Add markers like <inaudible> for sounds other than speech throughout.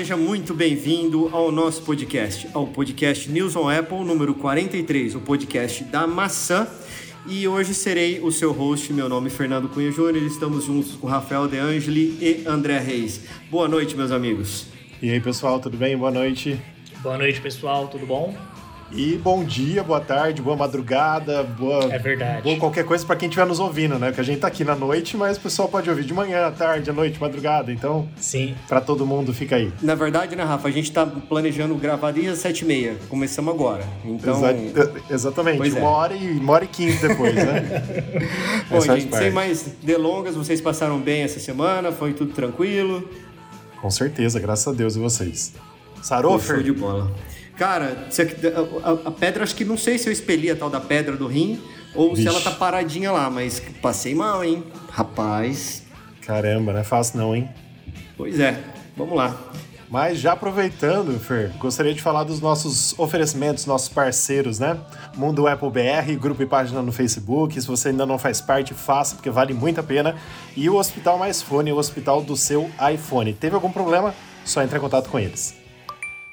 Seja muito bem-vindo ao nosso podcast, ao podcast News on Apple número 43, o podcast da maçã. E hoje serei o seu host, meu nome é Fernando Cunha Júnior, estamos juntos com Rafael De Angeli e André Reis. Boa noite, meus amigos. E aí, pessoal, tudo bem? Boa noite. Boa noite, pessoal, tudo bom? E bom dia, boa tarde, boa madrugada, boa. É verdade. Boa qualquer coisa para quem estiver nos ouvindo, né? Que a gente tá aqui na noite, mas o pessoal pode ouvir de manhã, à tarde, à noite, madrugada. Então, sim. Para todo mundo, fica aí. Na verdade, né, Rafa? A gente tá planejando gravar desde as sete e meia. Começamos agora. Então. Exa exatamente. Pois uma, é. hora e, uma hora e quinze depois, né? <laughs> bom, gente, sem mais delongas, vocês passaram bem essa semana? Foi tudo tranquilo? Com certeza, graças a Deus e vocês. Sarou, Show de bola. Cara, a, a, pedra, acho que não sei se eu expeli a tal da pedra do rim ou Vixe. se ela tá paradinha lá, mas passei mal, hein? Rapaz. Caramba, não é fácil não, hein? Pois é, vamos lá. Mas já aproveitando, Fer, gostaria de falar dos nossos oferecimentos, nossos parceiros, né? Mundo Apple BR, grupo e página no Facebook. Se você ainda não faz parte, faça, porque vale muito a pena. E o Hospital Mais Fone, o hospital do seu iPhone. Teve algum problema? Só entre em contato com eles.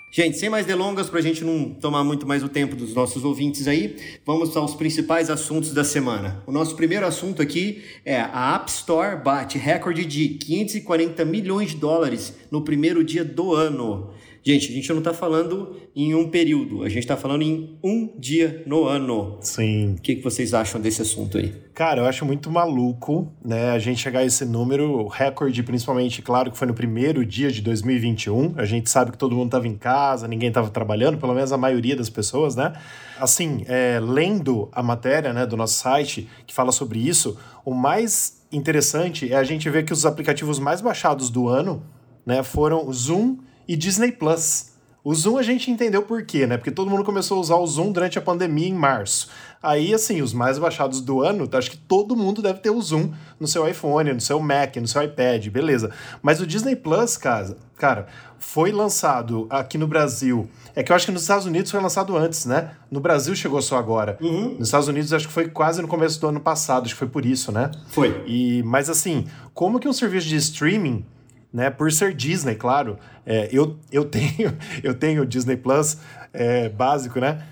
Gente, sem mais delongas, para a gente não tomar muito mais o tempo dos nossos ouvintes aí, vamos aos principais assuntos da semana. O nosso primeiro assunto aqui é a App Store bate recorde de 540 milhões de dólares no primeiro dia do ano. Gente, a gente não está falando em um período, a gente está falando em um dia no ano. Sim. O que, que vocês acham desse assunto aí? Cara, eu acho muito maluco, né, a gente chegar a esse número, recorde, principalmente, claro, que foi no primeiro dia de 2021. A gente sabe que todo mundo estava em casa, ninguém estava trabalhando, pelo menos a maioria das pessoas, né? Assim, é, lendo a matéria né, do nosso site que fala sobre isso, o mais interessante é a gente ver que os aplicativos mais baixados do ano né, foram Zoom e Disney Plus. O Zoom a gente entendeu por quê, né? Porque todo mundo começou a usar o Zoom durante a pandemia em março. Aí, assim, os mais baixados do ano, acho que todo mundo deve ter o Zoom no seu iPhone, no seu Mac, no seu iPad, beleza. Mas o Disney Plus, cara, cara, foi lançado aqui no Brasil. É que eu acho que nos Estados Unidos foi lançado antes, né? No Brasil chegou só agora. Uhum. Nos Estados Unidos acho que foi quase no começo do ano passado, acho que foi por isso, né? Foi. E, mas assim, como que um serviço de streaming né? Por ser Disney, claro. É, eu, eu <laughs> tenho eu tenho Disney Plus é, básico, né?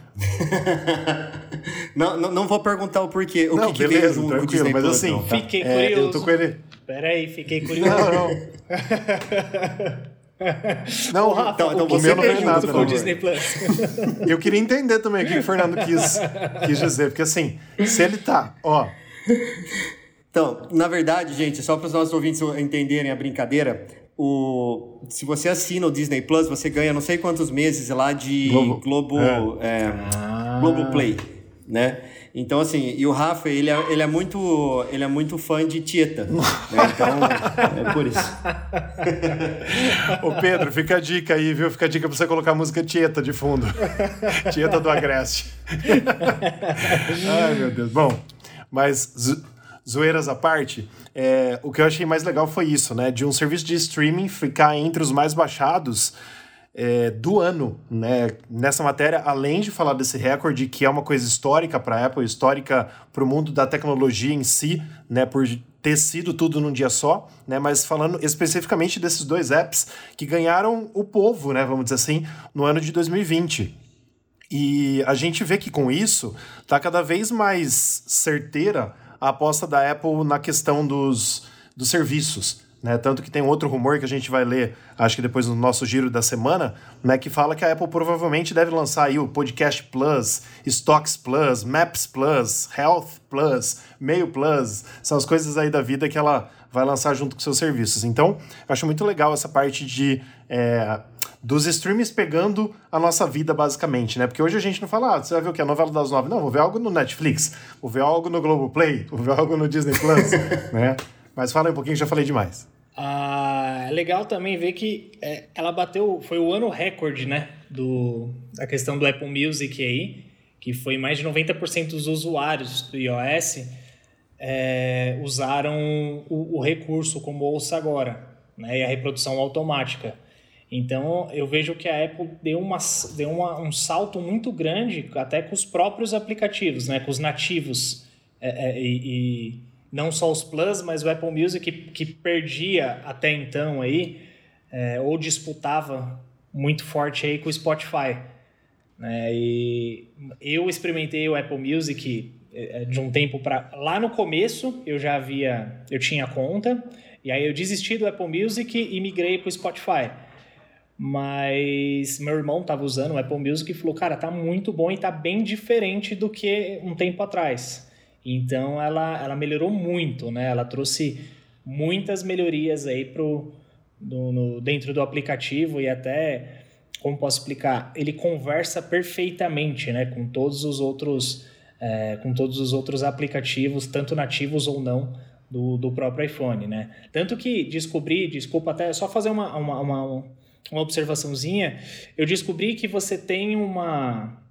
não, não, não, vou perguntar o porquê. O não, que, beleza, que veio junto Disney mas Plus, assim... não, tá? Fiquei é, curioso. Eu tô com ele... Peraí, fiquei curioso. Não, <laughs> não. Não, Rafa, então, então você não veio nada, com o Disney Plus. <laughs> Eu queria entender também o que o Fernando quis, quis dizer, porque assim, se ele tá, ó, então, na verdade, gente, só para os nossos ouvintes entenderem a brincadeira, o, se você assina o Disney Plus, você ganha não sei quantos meses lá de Globo, Globo, é. É, ah. Globo Play, né? Então, assim, e o Rafa, ele é, ele é, muito, ele é muito fã de Tieta. Né? Então, <laughs> é por isso. Ô, Pedro, fica a dica aí, viu? Fica a dica pra você colocar a música Tieta de fundo. Tieta do Agreste. <laughs> Ai, meu Deus. Bom, mas zoeiras à parte, é, o que eu achei mais legal foi isso, né? De um serviço de streaming ficar entre os mais baixados é, do ano, né? Nessa matéria, além de falar desse recorde, que é uma coisa histórica para a Apple, histórica para o mundo da tecnologia em si, né? Por ter sido tudo num dia só, né? Mas falando especificamente desses dois apps que ganharam o povo, né? Vamos dizer assim, no ano de 2020. E a gente vê que com isso tá cada vez mais certeira a aposta da Apple na questão dos, dos serviços. Né? Tanto que tem outro rumor que a gente vai ler, acho que depois no nosso giro da semana, né? que fala que a Apple provavelmente deve lançar aí o Podcast Plus, Stocks Plus, Maps Plus, Health Plus, Mail Plus, são as coisas aí da vida que ela vai lançar junto com seus serviços. Então, eu acho muito legal essa parte de é, dos streams pegando a nossa vida, basicamente, né? Porque hoje a gente não fala, ah, você vai ver o que? A novela das nove. Não, vou ver algo no Netflix, vou ver algo no Globoplay, <laughs> vou ver algo no Disney Plus, <laughs> né? Mas fala um pouquinho, já falei demais. Ah, é legal também ver que é, ela bateu, foi o ano recorde, né? Do, da questão do Apple Music aí, que foi mais de 90% dos usuários do iOS é, usaram o, o recurso como ouça agora, né? E a reprodução automática. Então eu vejo que a Apple deu, uma, deu uma, um salto muito grande até com os próprios aplicativos, né? com os nativos. É, é, e, não só os Plus, mas o Apple Music que, que perdia até então aí é, ou disputava muito forte aí com o Spotify. Né? E eu experimentei o Apple Music é, de um tempo para lá no começo eu já havia eu tinha conta e aí eu desisti do Apple Music e migrei para o Spotify mas meu irmão estava usando o Apple Music e falou cara tá muito bom e tá bem diferente do que um tempo atrás. Então ela ela melhorou muito né? Ela trouxe muitas melhorias aí pro do, no, dentro do aplicativo e até como posso explicar ele conversa perfeitamente né? Com todos os outros é, com todos os outros aplicativos, tanto nativos ou não, do, do próprio iPhone, né? Tanto que descobri, desculpa até, só fazer uma, uma, uma, uma observaçãozinha, eu descobri que você tem uma,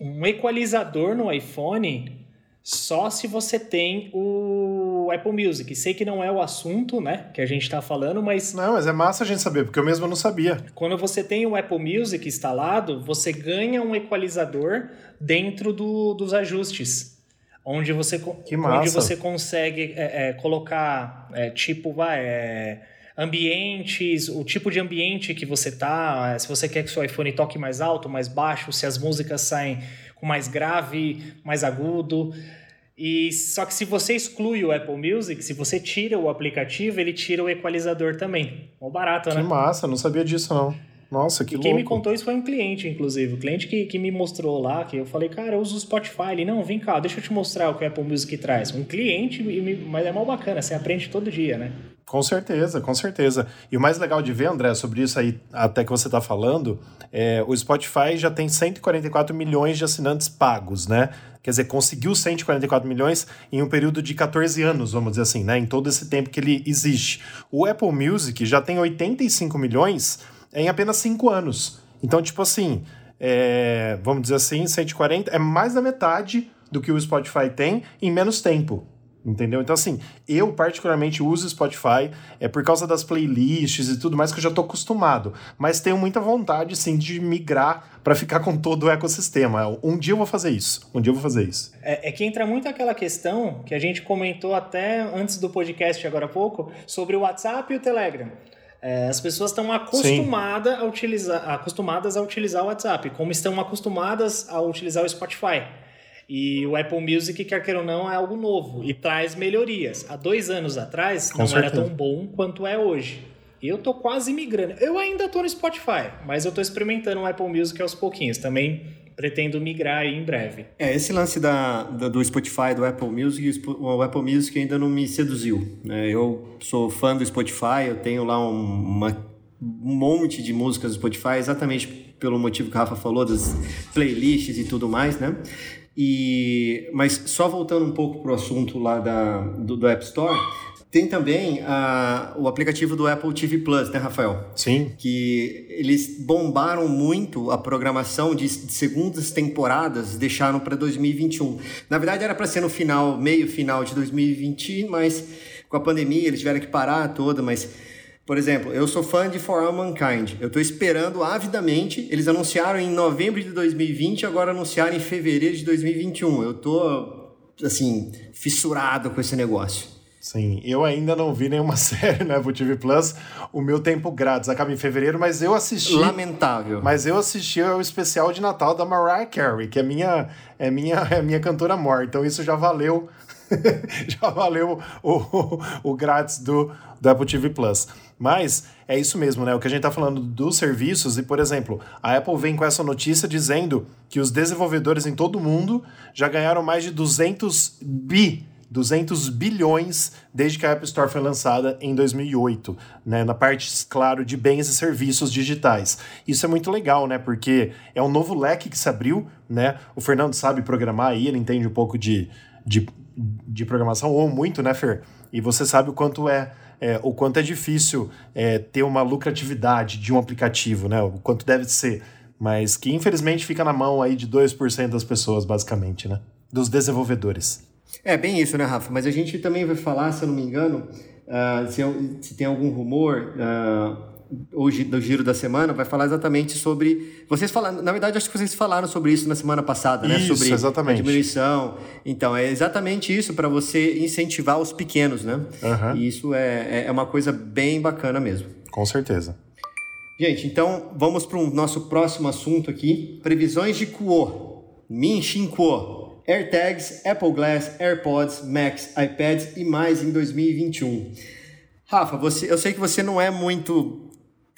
um equalizador no iPhone só se você tem o Apple Music. Sei que não é o assunto, né, que a gente está falando, mas... Não, mas é massa a gente saber, porque eu mesmo não sabia. Quando você tem o Apple Music instalado, você ganha um equalizador dentro do, dos ajustes. Onde você, onde você consegue é, é, colocar, é, tipo, vai... Ambientes, o tipo de ambiente que você tá, é, se você quer que seu iPhone toque mais alto, mais baixo, se as músicas saem com mais grave, mais agudo. E só que se você exclui o Apple Music, se você tira o aplicativo, ele tira o equalizador também. Mó barato, que né? Que massa, não sabia disso não. Nossa, que e louco. Quem me contou isso foi um cliente, inclusive. O cliente que, que me mostrou lá, que eu falei, cara, eu uso o Spotify. Ele, não, vem cá, deixa eu te mostrar o que o Apple Music traz. Um cliente, mas é mal bacana, você aprende todo dia, né? Com certeza, com certeza. E o mais legal de ver, André, sobre isso aí, até que você está falando, é, o Spotify já tem 144 milhões de assinantes pagos, né? Quer dizer, conseguiu 144 milhões em um período de 14 anos, vamos dizer assim, né? Em todo esse tempo que ele existe. O Apple Music já tem 85 milhões em apenas 5 anos. Então, tipo assim, é, vamos dizer assim, 140 é mais da metade do que o Spotify tem em menos tempo. Entendeu? Então, assim, eu particularmente uso Spotify é por causa das playlists e tudo mais que eu já tô acostumado. Mas tenho muita vontade, sim, de migrar para ficar com todo o ecossistema. Um dia eu vou fazer isso. Um dia eu vou fazer isso. É, é, que entra muito aquela questão que a gente comentou até antes do podcast, agora há pouco, sobre o WhatsApp e o Telegram. É, as pessoas estão acostumadas a, utilizar, acostumadas a utilizar o WhatsApp, como estão acostumadas a utilizar o Spotify. E o Apple Music, quer queira ou não, é algo novo e traz melhorias. Há dois anos atrás Com não certeza. era tão bom quanto é hoje. Eu tô quase migrando. Eu ainda tô no Spotify, mas eu tô experimentando o Apple Music aos pouquinhos. Também pretendo migrar aí em breve. É, esse lance da, da, do Spotify, do Apple Music, o Apple Music ainda não me seduziu. Né? Eu sou fã do Spotify, eu tenho lá um, uma, um monte de músicas do Spotify, exatamente pelo motivo que o Rafa falou, das playlists e tudo mais, né? E, mas só voltando um pouco para o assunto lá da, do, do, App Store, tem também a, o aplicativo do Apple TV Plus, né, Rafael? Sim. Que eles bombaram muito a programação de, de segundas temporadas, deixaram para 2021. Na verdade, era para ser no final, meio final de 2020, mas com a pandemia eles tiveram que parar toda, mas por exemplo, eu sou fã de For All Mankind. Eu estou esperando avidamente. Eles anunciaram em novembro de 2020, agora anunciaram em fevereiro de 2021. Eu tô assim fissurado com esse negócio. Sim, eu ainda não vi nenhuma <laughs> série na Apple TV Plus. O meu tempo grátis acaba em fevereiro, mas eu assisti. Lamentável. Mas eu assisti o especial de Natal da Mariah Carey, que é minha, é minha, é minha cantora morta. Então isso já valeu. <laughs> já valeu o, o, o grátis do, do Apple TV Plus. Mas é isso mesmo, né? O que a gente está falando dos serviços, e por exemplo, a Apple vem com essa notícia dizendo que os desenvolvedores em todo o mundo já ganharam mais de 200 bi 200 bilhões desde que a App Store foi lançada em 2008, né, na parte, claro, de bens e serviços digitais. Isso é muito legal, né, porque é um novo leque que se abriu, né, o Fernando sabe programar aí, ele entende um pouco de, de, de programação, ou muito, né, Fer? E você sabe o quanto é é, o quanto é difícil é, ter uma lucratividade de um aplicativo, né? O quanto deve ser. Mas que infelizmente fica na mão aí de 2% das pessoas, basicamente, né? Dos desenvolvedores. É bem isso, né, Rafa? Mas a gente também vai falar, se eu não me engano, uh, se, se, tem algum rumor. Uh hoje do giro da semana vai falar exatamente sobre vocês falaram na verdade acho que vocês falaram sobre isso na semana passada né isso, sobre exatamente. a diminuição então é exatamente isso para você incentivar os pequenos né uhum. e isso é, é uma coisa bem bacana mesmo Com certeza. Gente, então vamos para o nosso próximo assunto aqui. Previsões de Kuo, Min Shin Kuo, AirTags, Apple Glass, AirPods, Macs, iPads e mais em 2021. Rafa, você, eu sei que você não é muito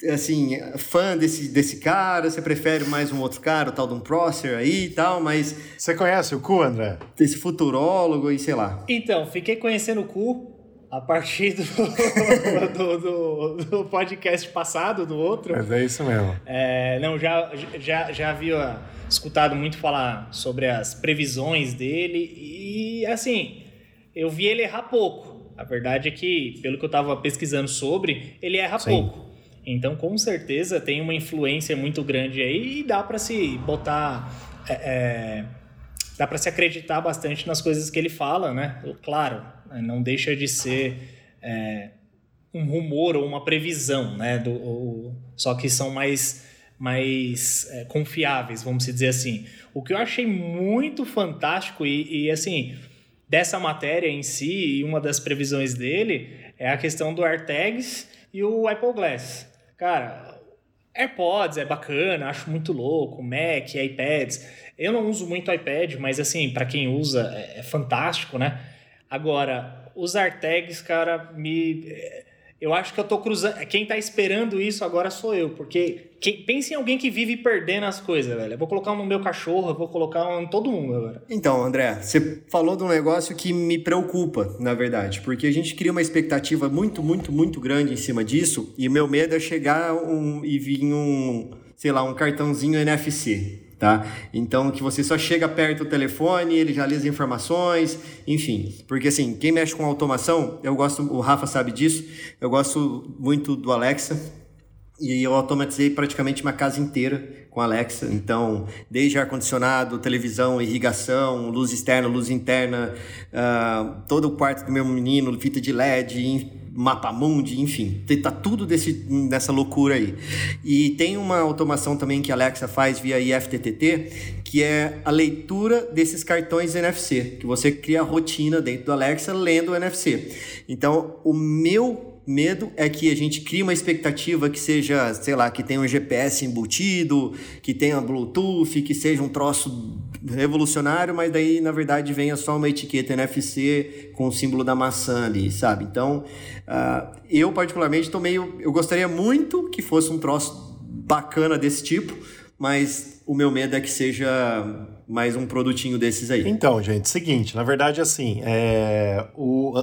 assim, fã desse, desse cara, você prefere mais um outro cara, o tal de um Prosser aí e tal, mas... Você conhece o Ku, André? Desse futurólogo e sei lá. Então, fiquei conhecendo o Ku a partir do, <laughs> do, do, do, podcast passado, do outro. Mas é isso mesmo. É, não, já, já, já havia escutado muito falar sobre as previsões dele e, assim, eu vi ele errar pouco. A verdade é que, pelo que eu estava pesquisando sobre, ele erra Sim. pouco. Então, com certeza, tem uma influência muito grande aí e dá para se botar... É, é, dá para se acreditar bastante nas coisas que ele fala, né? Claro, né? não deixa de ser é, um rumor ou uma previsão, né? Do, ou, só que são mais, mais é, confiáveis, vamos dizer assim. O que eu achei muito fantástico e, e assim dessa matéria em si e uma das previsões dele é a questão do AirTags e o Apple Glass. Cara, AirPods é bacana, acho muito louco, Mac, iPads. Eu não uso muito iPad, mas assim, para quem usa é, é, fantástico, né? Agora, os AirTags, cara, me eu acho que eu tô cruzando. Quem tá esperando isso agora sou eu, porque quem... pense em alguém que vive perdendo as coisas, velho. Eu vou colocar um no meu cachorro, eu vou colocar um em todo mundo agora. Então, André, você falou de um negócio que me preocupa, na verdade, porque a gente cria uma expectativa muito, muito, muito grande em cima disso, e meu medo é chegar um... e vir um, sei lá, um cartãozinho NFC tá? Então que você só chega perto do telefone, ele já lê as informações, enfim. Porque assim, quem mexe com automação, eu gosto, o Rafa sabe disso, eu gosto muito do Alexa. E eu automatizei praticamente uma casa inteira com Alexa. Então, desde ar-condicionado, televisão, irrigação, luz externa, luz interna, uh, todo o quarto do meu menino, fita de LED, mapa mundi, enfim, tá tudo desse, nessa loucura aí. E tem uma automação também que a Alexa faz via IFTTT, que é a leitura desses cartões NFC, que você cria a rotina dentro do Alexa lendo o NFC. Então, o meu medo é que a gente crie uma expectativa que seja, sei lá, que tenha um GPS embutido, que tenha Bluetooth, que seja um troço revolucionário, mas daí na verdade venha só uma etiqueta NFC com o símbolo da maçã ali, sabe? Então, uh, eu particularmente tô meio. Eu gostaria muito que fosse um troço bacana desse tipo, mas o meu medo é que seja mais um produtinho desses aí. Então, gente, seguinte, na verdade, assim, é, o,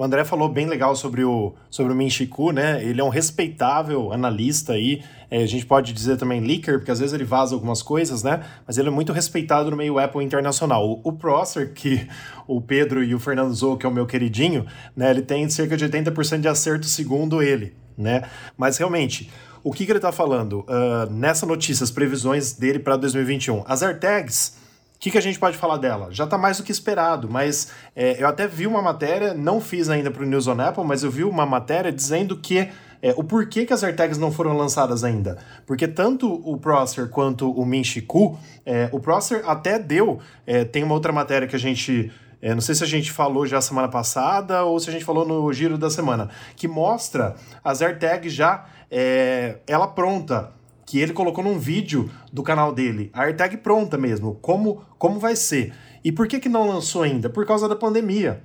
o André falou bem legal sobre o, sobre o Min né? Ele é um respeitável analista aí. É, a gente pode dizer também leaker, porque às vezes ele vaza algumas coisas, né? Mas ele é muito respeitado no meio Apple internacional. O, o Prosser, <laughs> que o Pedro e o Fernando Zou, que é o meu queridinho, né? Ele tem cerca de 80% de acerto segundo ele, né? Mas realmente, o que, que ele está falando? Uh, nessa notícia, as previsões dele para 2021. As AirTags que, que a gente pode falar dela? Já está mais do que esperado, mas é, eu até vi uma matéria, não fiz ainda para o News on Apple, mas eu vi uma matéria dizendo que é, o porquê que as AirTags não foram lançadas ainda. Porque tanto o Prosser quanto o Minchiku, é, o Prosser até deu, é, tem uma outra matéria que a gente... É, não sei se a gente falou já semana passada ou se a gente falou no giro da semana, que mostra as AirTags já é, ela pronta que ele colocou num vídeo do canal dele, a AirTag pronta mesmo, como, como vai ser. E por que, que não lançou ainda? Por causa da pandemia.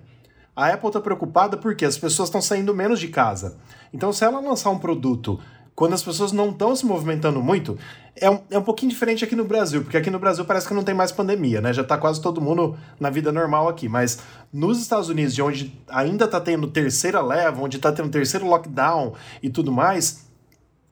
A Apple está preocupada porque as pessoas estão saindo menos de casa. Então, se ela lançar um produto quando as pessoas não estão se movimentando muito, é um, é um pouquinho diferente aqui no Brasil, porque aqui no Brasil parece que não tem mais pandemia, né? Já está quase todo mundo na vida normal aqui. Mas nos Estados Unidos, de onde ainda está tendo terceira leva, onde está tendo terceiro lockdown e tudo mais,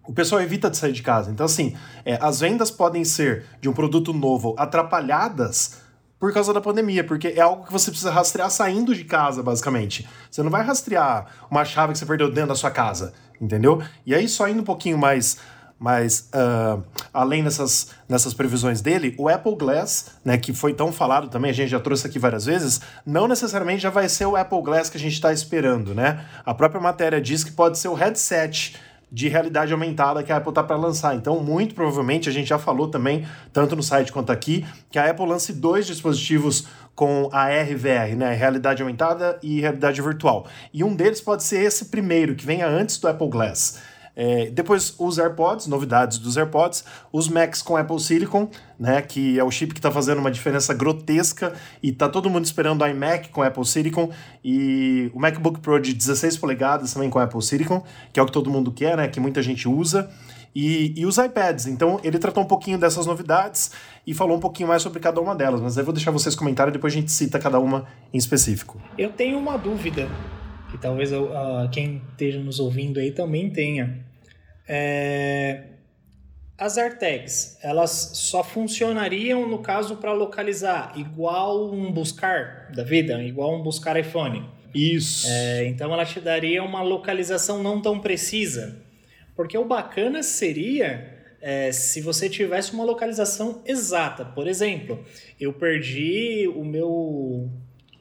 o pessoal evita de sair de casa. Então, assim, é, as vendas podem ser de um produto novo atrapalhadas por causa da pandemia, porque é algo que você precisa rastrear saindo de casa, basicamente. Você não vai rastrear uma chave que você perdeu dentro da sua casa, entendeu? E aí, só indo um pouquinho mais mais uh, além dessas, nessas previsões dele, o Apple Glass, né, que foi tão falado também, a gente já trouxe aqui várias vezes, não necessariamente já vai ser o Apple Glass que a gente está esperando, né? A própria matéria diz que pode ser o headset de realidade aumentada que a Apple está para lançar. Então, muito provavelmente, a gente já falou também, tanto no site quanto aqui, que a Apple lance dois dispositivos com a RVR, né? Realidade aumentada e realidade virtual. E um deles pode ser esse primeiro, que venha antes do Apple Glass. É, depois os AirPods, novidades dos AirPods, os Macs com Apple Silicon, né, que é o chip que está fazendo uma diferença grotesca e tá todo mundo esperando o iMac com Apple Silicon e o MacBook Pro de 16 polegadas também com Apple Silicon, que é o que todo mundo quer, né, que muita gente usa. E, e os iPads. Então, ele tratou um pouquinho dessas novidades e falou um pouquinho mais sobre cada uma delas. Mas eu vou deixar vocês comentarem e depois a gente cita cada uma em específico. Eu tenho uma dúvida que talvez uh, quem esteja nos ouvindo aí também tenha. É... As AirTags, elas só funcionariam no caso para localizar, igual um buscar da vida, igual um buscar iPhone. Isso. É, então ela te daria uma localização não tão precisa. Porque o bacana seria é, se você tivesse uma localização exata. Por exemplo, eu perdi o meu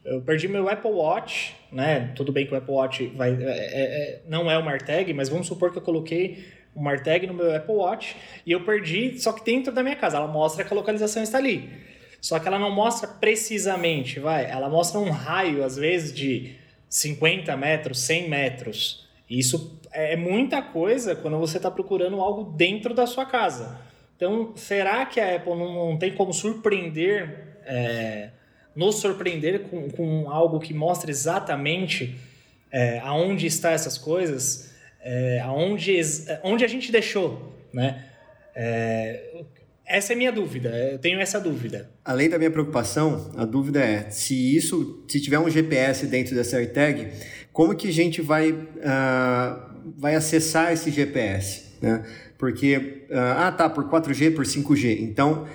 eu perdi meu Apple Watch, né? Tudo bem que o Apple Watch vai, é, é, é não é uma AirTag, mas vamos supor que eu coloquei uma AirTag no meu Apple Watch e eu perdi, só que dentro da minha casa. Ela mostra que a localização está ali. Só que ela não mostra precisamente, vai. Ela mostra um raio, às vezes, de 50 metros, 100 metros. Isso é muita coisa quando você está procurando algo dentro da sua casa. Então, será que a Apple não, não tem como surpreender... É, nos surpreender com, com algo que mostre exatamente é, aonde está essas coisas, é, aonde, onde a gente deixou, né? É, essa é minha dúvida, eu tenho essa dúvida. Além da minha preocupação, a dúvida é se isso, se tiver um GPS dentro dessa AirTag, como que a gente vai, uh, vai acessar esse GPS, né? Porque, uh, ah tá, por 4G, por 5G, então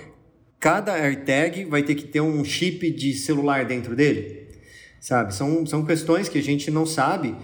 cada AirTag vai ter que ter um chip de celular dentro dele, sabe? São, são questões que a gente não sabe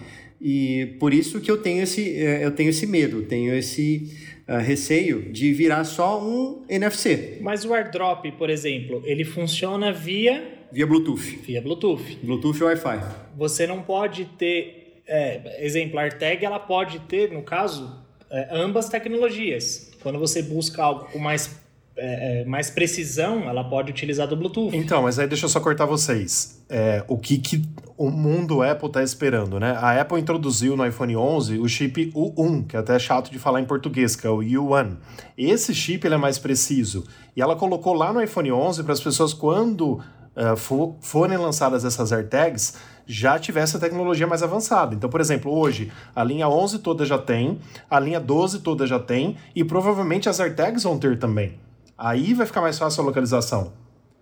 e por isso que eu tenho esse, é, eu tenho esse medo, tenho esse uh, receio de virar só um NFC. Mas o AirDrop, por exemplo, ele funciona via... Via Bluetooth. Via Bluetooth. Bluetooth e Wi-Fi. Você não pode ter... É, exemplo, a AirTag, ela pode ter, no caso, é, ambas tecnologias. Quando você busca algo com mais é, é, mais precisão, ela pode utilizar do Bluetooth. Então, mas aí deixa eu só cortar vocês. É, o que, que o mundo Apple está esperando, né? A Apple introduziu no iPhone 11 o chip U1, que é até chato de falar em português, que é o U1. Esse chip ele é mais preciso. E ela colocou lá no iPhone 11 para as pessoas, quando uh, for, forem lançadas essas AirTags, já tivesse a tecnologia mais avançada. Então, por exemplo, hoje a linha 11 toda já tem, a linha 12 toda já tem, e provavelmente as AirTags vão ter também. Aí vai ficar mais fácil a localização.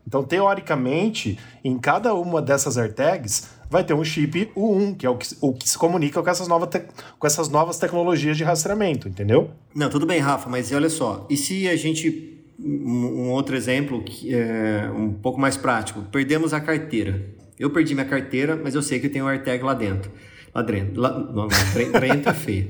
Então, teoricamente, em cada uma dessas AirTags vai ter um chip U1, que é o que, o que se comunica com essas, novas com essas novas tecnologias de rastreamento, entendeu? Não, tudo bem, Rafa, mas olha só. E se a gente. Um, um outro exemplo, que é um pouco mais prático. Perdemos a carteira. Eu perdi minha carteira, mas eu sei que tem um AirTag lá dentro. Lá dentro. Lá, não, não, dentro feio.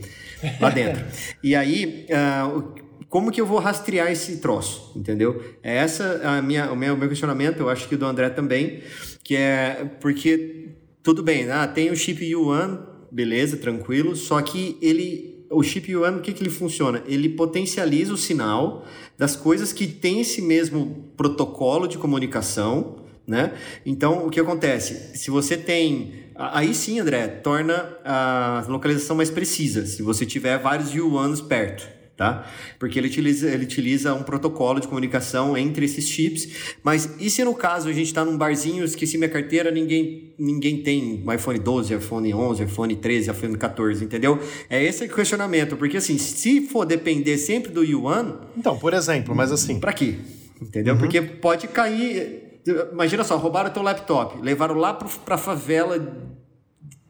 Lá dentro. E aí, uh, como que eu vou rastrear esse troço, entendeu? É essa a minha, o meu, o meu questionamento, eu acho que do André também, que é porque tudo bem, ah, tem o chip U1, beleza, tranquilo, só que ele, o chip U1, o que, que ele funciona? Ele potencializa o sinal das coisas que tem esse mesmo protocolo de comunicação, né? Então, o que acontece? Se você tem Aí sim, André, torna a localização mais precisa, se você tiver vários U1s perto tá? Porque ele utiliza, ele utiliza um protocolo de comunicação entre esses chips. Mas e se no caso a gente está num barzinho, esqueci minha carteira, ninguém, ninguém tem iPhone 12, iPhone 11, iPhone 13, iPhone 14, entendeu? É esse o questionamento, porque assim, se for depender sempre do Yuan... Então, por exemplo, mas assim... Para quê? Entendeu? Uhum. Porque pode cair... Imagina só, roubaram teu laptop, levaram lá para a favela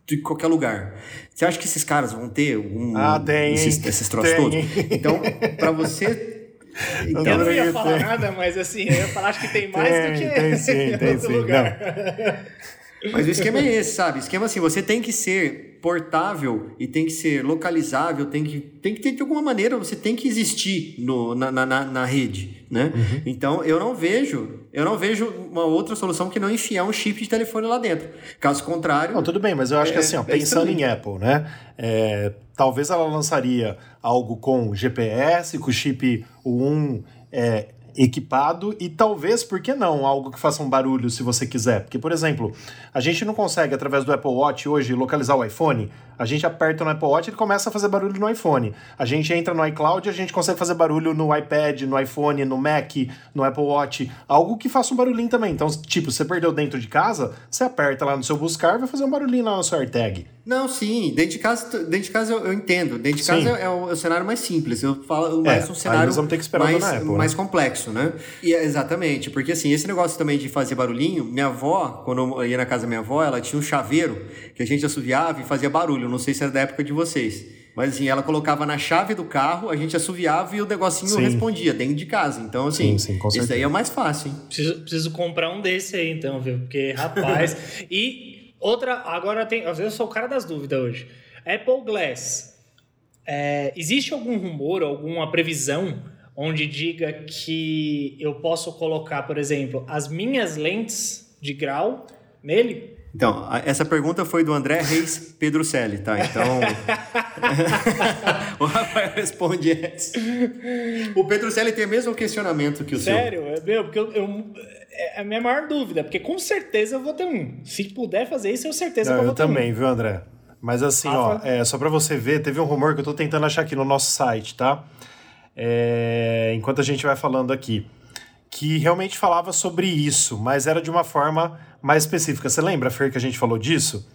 de qualquer lugar. Você acha que esses caras vão ter um, ah, tem, esses, esses troços todos? Então, para você então, eu não ia falar nada, mas assim, eu ia falar acho que tem mais tem, do que tem sim, tem sim. Lugar. Mas o esquema é esse, sabe? O esquema é assim, você tem que ser portável e tem que ser localizável, tem que, tem que ter de alguma maneira, você tem que existir no, na, na, na rede, né? Uhum. Então, eu não vejo, eu não vejo uma outra solução que não enfiar um chip de telefone lá dentro. Caso contrário... Não, tudo bem, mas eu acho é, que assim, ó, é pensando em Apple, né? É, talvez ela lançaria algo com GPS, com chip 1 é, equipado e talvez, por que não, algo que faça um barulho se você quiser. Porque, por exemplo, a gente não consegue, através do Apple Watch hoje, localizar o iPhone. A gente aperta no Apple Watch e ele começa a fazer barulho no iPhone. A gente entra no iCloud e a gente consegue fazer barulho no iPad, no iPhone, no Mac, no Apple Watch. Algo que faça um barulhinho também. Então, tipo, você perdeu dentro de casa, você aperta lá no seu buscar vai fazer um barulhinho lá no seu AirTag. Não, sim. Dentro de casa, dentro de casa eu, eu entendo. Dentro de casa é o, é o, cenário mais simples. Eu falo mais é, um cenário mais, Apple, né? mais complexo, né? E, é exatamente, porque assim, esse negócio também de fazer barulhinho, minha avó, quando eu ia na casa da minha avó, ela tinha um chaveiro que a gente assoviava e fazia barulho. Não sei se era da época de vocês. Mas assim, ela colocava na chave do carro, a gente assoviava e o negocinho sim. respondia dentro de casa. Então, assim, sim, sim, isso aí é mais fácil, hein? Preciso, preciso comprar um desse aí, então, viu? Porque, rapaz. <laughs> e outra, agora tem. Eu sou o cara das dúvidas hoje. Apple Glass. É, existe algum rumor, alguma previsão onde diga que eu posso colocar, por exemplo, as minhas lentes de grau nele? Então, essa pergunta foi do André Reis Pedrocelli, tá? Então. <laughs> <laughs> o Rafael responde antes. <laughs> O Pedrocelli tem o mesmo questionamento que o Sério? seu. Sério? É meu, porque eu, eu, é a minha maior dúvida, porque com certeza eu vou ter um. Se puder fazer isso, eu certeza Não, que eu vou ter também, um. viu, André? Mas assim, Rafa? ó, é, só para você ver, teve um rumor que eu tô tentando achar aqui no nosso site, tá? É, enquanto a gente vai falando aqui, que realmente falava sobre isso, mas era de uma forma mais específica. Você lembra, Fer, que a gente falou disso?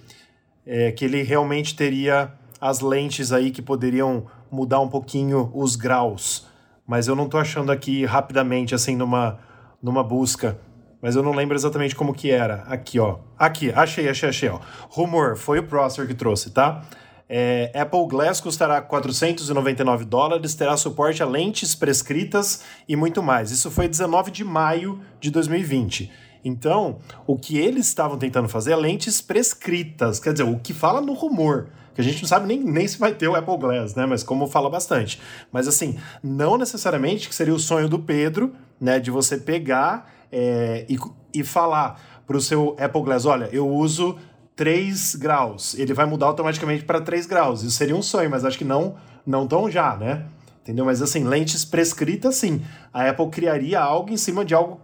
É, que ele realmente teria as lentes aí que poderiam mudar um pouquinho os graus. Mas eu não estou achando aqui rapidamente, assim, numa, numa busca. Mas eu não lembro exatamente como que era. Aqui, ó. Aqui, achei, achei, achei, ó. Rumor, foi o Prosser que trouxe, tá? É, Apple Glass custará 499 dólares, terá suporte a lentes prescritas e muito mais. Isso foi 19 de maio de 2020. Então, o que eles estavam tentando fazer é lentes prescritas, quer dizer, o que fala no rumor, que a gente não sabe nem, nem se vai ter o Apple Glass, né? Mas como fala bastante. Mas assim, não necessariamente que seria o sonho do Pedro, né? De você pegar é, e, e falar para o seu Apple Glass: olha, eu uso 3 graus. Ele vai mudar automaticamente para 3 graus. Isso seria um sonho, mas acho que não, não tão já, né? Entendeu? Mas assim, lentes prescritas, sim. A Apple criaria algo em cima de algo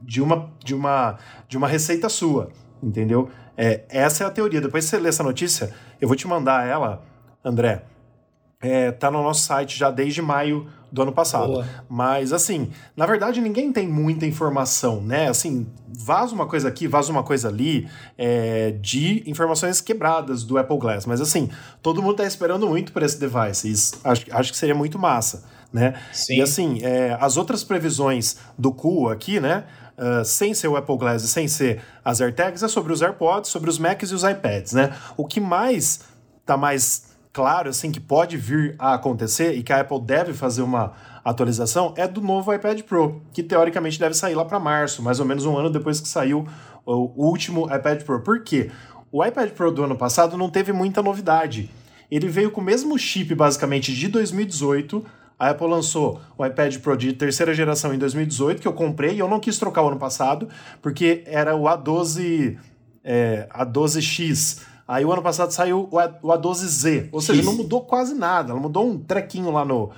de uma, de uma, de uma receita sua, entendeu? É, essa é a teoria. Depois que você lê essa notícia, eu vou te mandar ela, André. É, tá no nosso site já desde maio do ano passado. Boa. Mas, assim, na verdade, ninguém tem muita informação, né? Assim, vaza uma coisa aqui, vaza uma coisa ali, é, de informações quebradas do Apple Glass. Mas, assim, todo mundo tá esperando muito por esse device. E acho, acho que seria muito massa, né? Sim. E, assim, é, as outras previsões do Cool aqui, né? Uh, sem ser o Apple Glass e sem ser as AirTags, é sobre os AirPods, sobre os Macs e os iPads, né? O que mais tá mais claro, assim, que pode vir a acontecer e que a Apple deve fazer uma atualização é do novo iPad Pro, que teoricamente deve sair lá para março, mais ou menos um ano depois que saiu o último iPad Pro. Por quê? O iPad Pro do ano passado não teve muita novidade. Ele veio com o mesmo chip, basicamente, de 2018, a Apple lançou o iPad Pro de terceira geração em 2018, que eu comprei e eu não quis trocar o ano passado, porque era o A12, é, A12X. Aí o ano passado saiu o A12Z, ou seja, não mudou quase nada, ela mudou um trequinho lá no,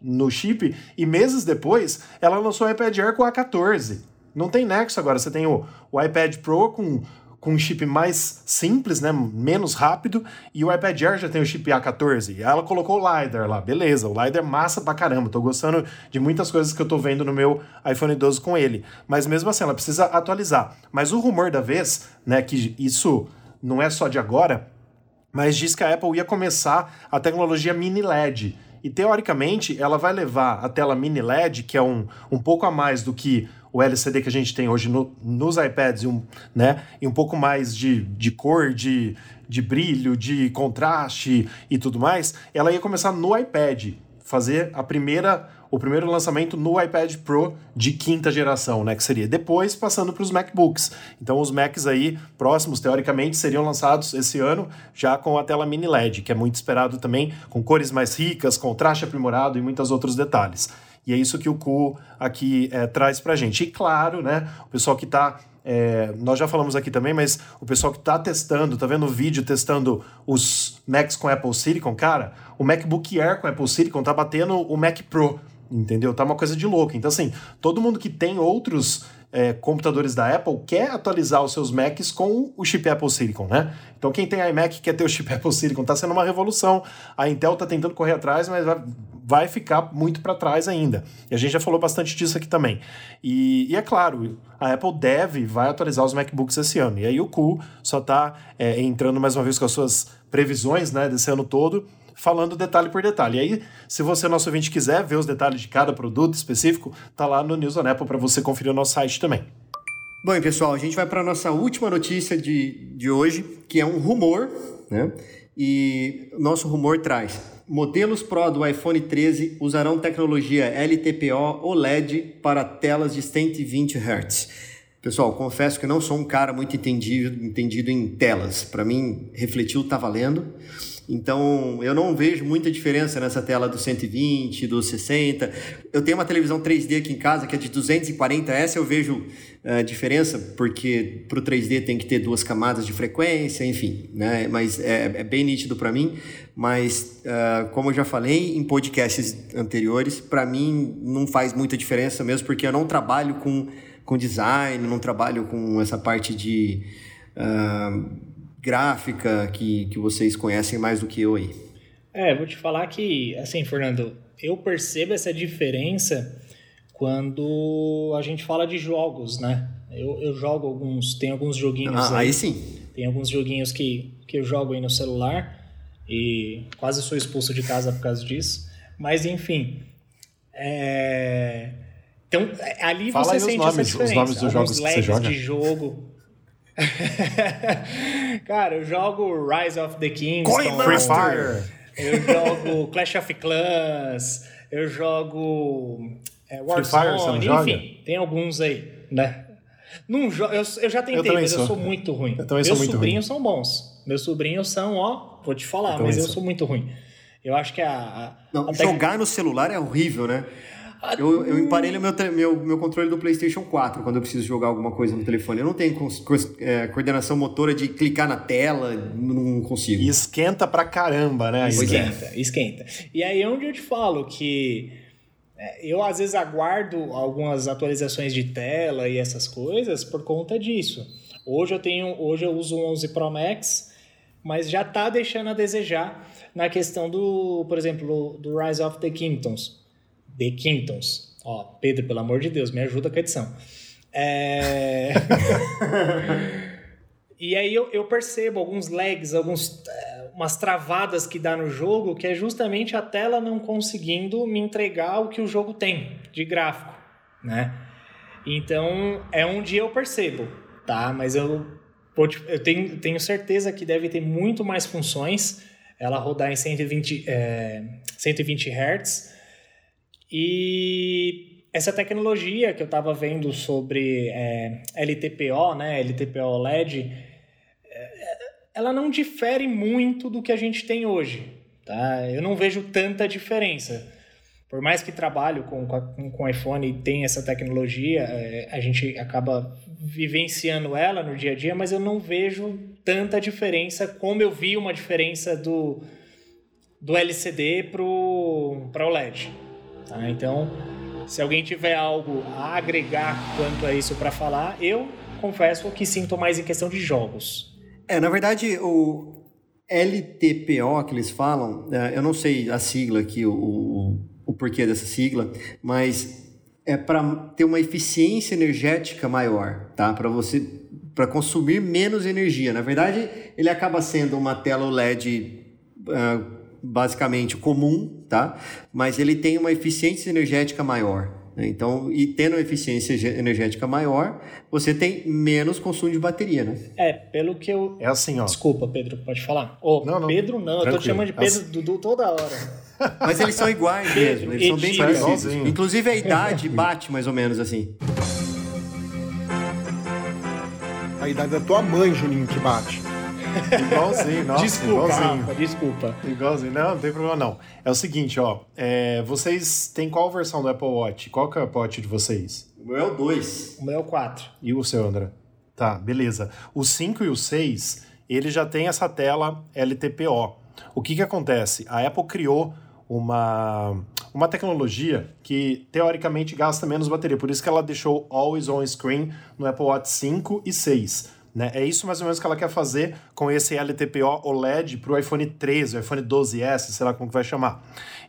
no chip, e meses depois ela lançou o iPad Air com o A14. Não tem nexo agora, você tem o, o iPad Pro com com um chip mais simples, né, menos rápido, e o iPad Air já tem o chip A14. E ela colocou o LiDAR lá, beleza, o LiDAR é massa pra caramba, tô gostando de muitas coisas que eu tô vendo no meu iPhone 12 com ele. Mas mesmo assim, ela precisa atualizar. Mas o rumor da vez, né, que isso não é só de agora, mas diz que a Apple ia começar a tecnologia mini LED. E teoricamente, ela vai levar a tela mini LED, que é um, um pouco a mais do que o LCD que a gente tem hoje no, nos iPads, um, né, e um pouco mais de, de cor, de, de brilho, de contraste e tudo mais, ela ia começar no iPad, fazer a primeira o primeiro lançamento no iPad Pro de quinta geração, né, que seria depois passando para os MacBooks. Então os Macs aí próximos teoricamente seriam lançados esse ano já com a tela mini LED, que é muito esperado também, com cores mais ricas, contraste aprimorado e muitos outros detalhes. E é isso que o Cu aqui é, traz para gente. E claro, né, o pessoal que está é, nós já falamos aqui também, mas o pessoal que está testando, está vendo o vídeo testando os Macs com Apple Silicon, cara, o MacBook Air com Apple Silicon tá batendo o Mac Pro entendeu? Tá uma coisa de louco. Então, assim, todo mundo que tem outros é, computadores da Apple quer atualizar os seus Macs com o chip Apple Silicon, né? Então quem tem iMac quer ter o chip <laughs> Apple Silicon, tá sendo uma revolução. A Intel tá tentando correr atrás, mas vai, vai ficar muito para trás ainda. E a gente já falou bastante disso aqui também. E, e, é claro, a Apple deve, vai atualizar os MacBooks esse ano. E aí o Cu só tá é, entrando mais uma vez com as suas previsões, né, desse ano todo falando detalhe por detalhe. E aí, se você, nosso ouvinte, quiser ver os detalhes de cada produto específico, tá lá no News on Apple para você conferir o nosso site também. Bom, pessoal, a gente vai para a nossa última notícia de, de hoje, que é um rumor, né? E nosso rumor traz: modelos Pro do iPhone 13 usarão tecnologia LTPO OLED para telas de 120 Hz. Pessoal, confesso que não sou um cara muito entendido, entendido em telas. Para mim, refletiu tá valendo. Então, eu não vejo muita diferença nessa tela do 120, do 60. Eu tenho uma televisão 3D aqui em casa que é de 240. Essa eu vejo uh, diferença, porque para o 3D tem que ter duas camadas de frequência, enfim. Né? Mas é, é bem nítido para mim. Mas, uh, como eu já falei em podcasts anteriores, para mim não faz muita diferença mesmo, porque eu não trabalho com, com design, não trabalho com essa parte de. Uh, gráfica que, que vocês conhecem mais do que eu aí? É, vou te falar que, assim, Fernando, eu percebo essa diferença quando a gente fala de jogos, né? Eu, eu jogo alguns, tem alguns joguinhos ah, aí, aí sim. Tem alguns joguinhos que, que eu jogo aí no celular e quase sou expulso de casa por causa disso. Mas enfim, é... então ali Fala você sente nomes, essa diferença. Os nomes dos jogos que você joga. de jogo <laughs> Cara, eu jogo Rise of the Kings. Coin Free Fire. Eu jogo Clash of Clans. Eu jogo é, Warzone. Enfim, tem alguns aí, né? Num jo eu, eu já tentei, eu mas sou. eu sou muito ruim. Eu Meus sou muito sobrinhos ruim. são bons. Meus sobrinhos são, ó, vou te falar, eu mas eu sou. sou muito ruim. Eu acho que a. a, Não, a jogar no celular é horrível, né? Eu, eu emparelho meu, meu, meu controle do PlayStation 4 quando eu preciso jogar alguma coisa no telefone. Eu não tenho é, coordenação motora de clicar na tela, não consigo. E esquenta pra caramba, né? Esquenta, é. esquenta. E aí é onde eu te falo que é, eu às vezes aguardo algumas atualizações de tela e essas coisas por conta disso. Hoje eu tenho, hoje eu uso o 11 Pro Max, mas já tá deixando a desejar na questão do, por exemplo, do Rise of the Kingdoms. The Kingdoms. Ó, Pedro, pelo amor de Deus, me ajuda com a edição. É... <laughs> e aí eu, eu, percebo alguns lags, alguns, é, umas travadas que dá no jogo, que é justamente a tela não conseguindo me entregar o que o jogo tem de gráfico, né? Então é onde eu percebo, tá? Mas eu, eu tenho, tenho certeza que deve ter muito mais funções ela rodar em 120, é, 120 Hz e essa tecnologia que eu estava vendo sobre é, LTPO, né, LTPO LED, é, ela não difere muito do que a gente tem hoje. Tá? Eu não vejo tanta diferença. Por mais que trabalho com, com, com iPhone e tenha essa tecnologia, é, a gente acaba vivenciando ela no dia a dia, mas eu não vejo tanta diferença como eu vi uma diferença do, do LCD para o OLED. Tá? Então, se alguém tiver algo a agregar quanto a isso para falar, eu confesso que sinto mais em questão de jogos. É, na verdade, o LTPO que eles falam, é, eu não sei a sigla aqui, o, o, o porquê dessa sigla, mas é para ter uma eficiência energética maior, tá? Para você para consumir menos energia. Na verdade, ele acaba sendo uma tela OLED uh, basicamente comum, tá? Mas ele tem uma eficiência energética maior. Né? Então, e tendo uma eficiência energética maior, você tem menos consumo de bateria, né? É, pelo que eu. É assim, ó. Desculpa, Pedro, pode falar. Oh, não, não. Pedro, não, Tranquilo. eu tô te chamando de Pedro assim... Dudu toda hora. <laughs> Mas eles são iguais mesmo, eles são bem parecidos. Inclusive a idade bate mais ou menos assim. A idade da tua mãe, Juninho, que bate. Igualzinho, nossa, desculpa, igualzinho. Rafa, desculpa. Igualzinho, não, não tem problema não. É o seguinte, ó, é, vocês têm qual versão do Apple Watch? Qual que é o Apple Watch de vocês? O meu é o 2. O meu é o 4. E o seu, André? Tá, beleza. O 5 e o 6, ele já tem essa tela LTPO. O que que acontece? A Apple criou uma, uma tecnologia que teoricamente gasta menos bateria, por isso que ela deixou Always On Screen no Apple Watch 5 e 6. Né? É isso mais ou menos que ela quer fazer com esse LTPO OLED para o iPhone 13, o iPhone 12S, sei lá como que vai chamar.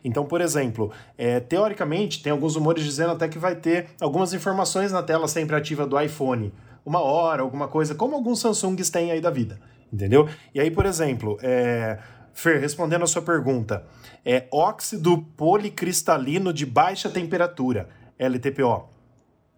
Então, por exemplo, é, teoricamente, tem alguns rumores dizendo até que vai ter algumas informações na tela sempre ativa do iPhone. Uma hora, alguma coisa, como alguns Samsungs têm aí da vida. Entendeu? E aí, por exemplo, é, Fer, respondendo a sua pergunta, é óxido policristalino de baixa temperatura, LTPO.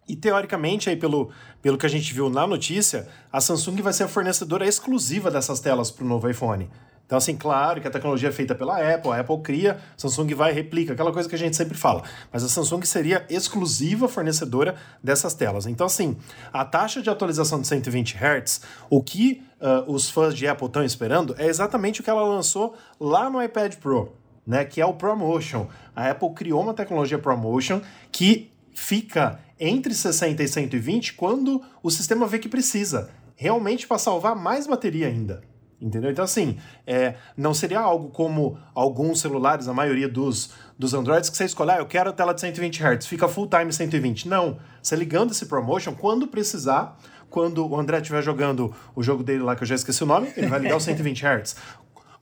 E teoricamente, aí pelo, pelo que a gente viu na notícia, a Samsung vai ser a fornecedora exclusiva dessas telas para o novo iPhone. Então, assim, claro que a tecnologia é feita pela Apple, a Apple cria, a Samsung vai e replica, aquela coisa que a gente sempre fala. Mas a Samsung seria exclusiva fornecedora dessas telas. Então, assim, a taxa de atualização de 120 Hz, o que uh, os fãs de Apple estão esperando é exatamente o que ela lançou lá no iPad Pro, né? Que é o ProMotion. A Apple criou uma tecnologia ProMotion que fica entre 60 e 120 quando o sistema vê que precisa, realmente para salvar mais bateria ainda. Entendeu? Então, assim, é, não seria algo como alguns celulares, a maioria dos, dos Androids, que você escolhe, ah, eu quero a tela de 120 Hz, fica full time 120. Não. Você ligando esse promotion, quando precisar, quando o André estiver jogando o jogo dele lá, que eu já esqueci o nome, ele vai ligar o 120 Hz.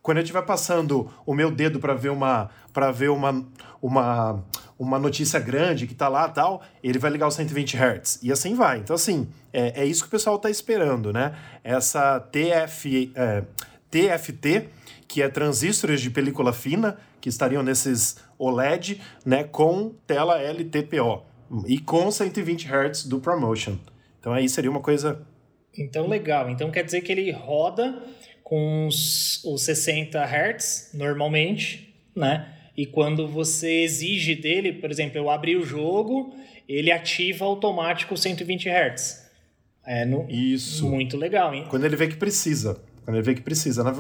Quando eu estiver passando o meu dedo para ver uma para ver uma, uma uma notícia grande que tá lá tal, ele vai ligar o 120 Hz. E assim vai. Então, assim, é, é isso que o pessoal tá esperando, né? Essa TF, é, TFT, que é transistores de película fina, que estariam nesses OLED, né, com tela LTPO e com 120 Hz do ProMotion. Então aí seria uma coisa. Então legal. Então quer dizer que ele roda com os, os 60 Hz normalmente, né? E quando você exige dele, por exemplo, eu abri o jogo, ele ativa automático 120 Hz. É no... Isso. Muito legal, hein? Quando ele vê que precisa. Quando ele vê que precisa. Na,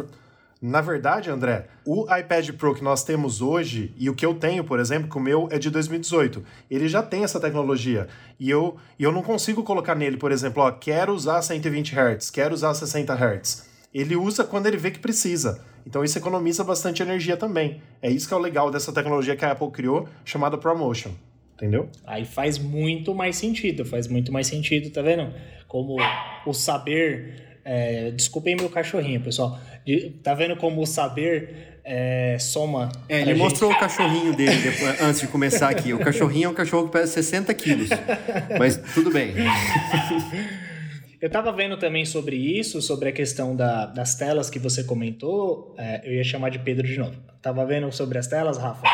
na verdade, André, o iPad Pro que nós temos hoje e o que eu tenho, por exemplo, que o meu é de 2018, ele já tem essa tecnologia. E eu, e eu não consigo colocar nele, por exemplo, ó, quero usar 120 Hz, quero usar 60 Hz. Ele usa quando ele vê que precisa. Então isso economiza bastante energia também. É isso que é o legal dessa tecnologia que a Apple criou, chamada ProMotion. Entendeu? Aí faz muito mais sentido, faz muito mais sentido, tá vendo? Como o saber. É, desculpem meu cachorrinho, pessoal. Tá vendo como o saber é, soma. É, ele mostrou o cachorrinho dele depois, antes de começar aqui. O cachorrinho é um cachorro que pesa 60 quilos. Mas tudo bem. <laughs> Eu estava vendo também sobre isso, sobre a questão da, das telas que você comentou. É, eu ia chamar de Pedro de novo. Tava vendo sobre as telas, Rafa.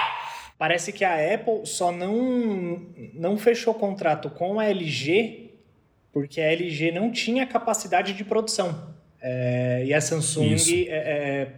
Parece que a Apple só não, não fechou contrato com a LG porque a LG não tinha capacidade de produção. É, e a Samsung é, é,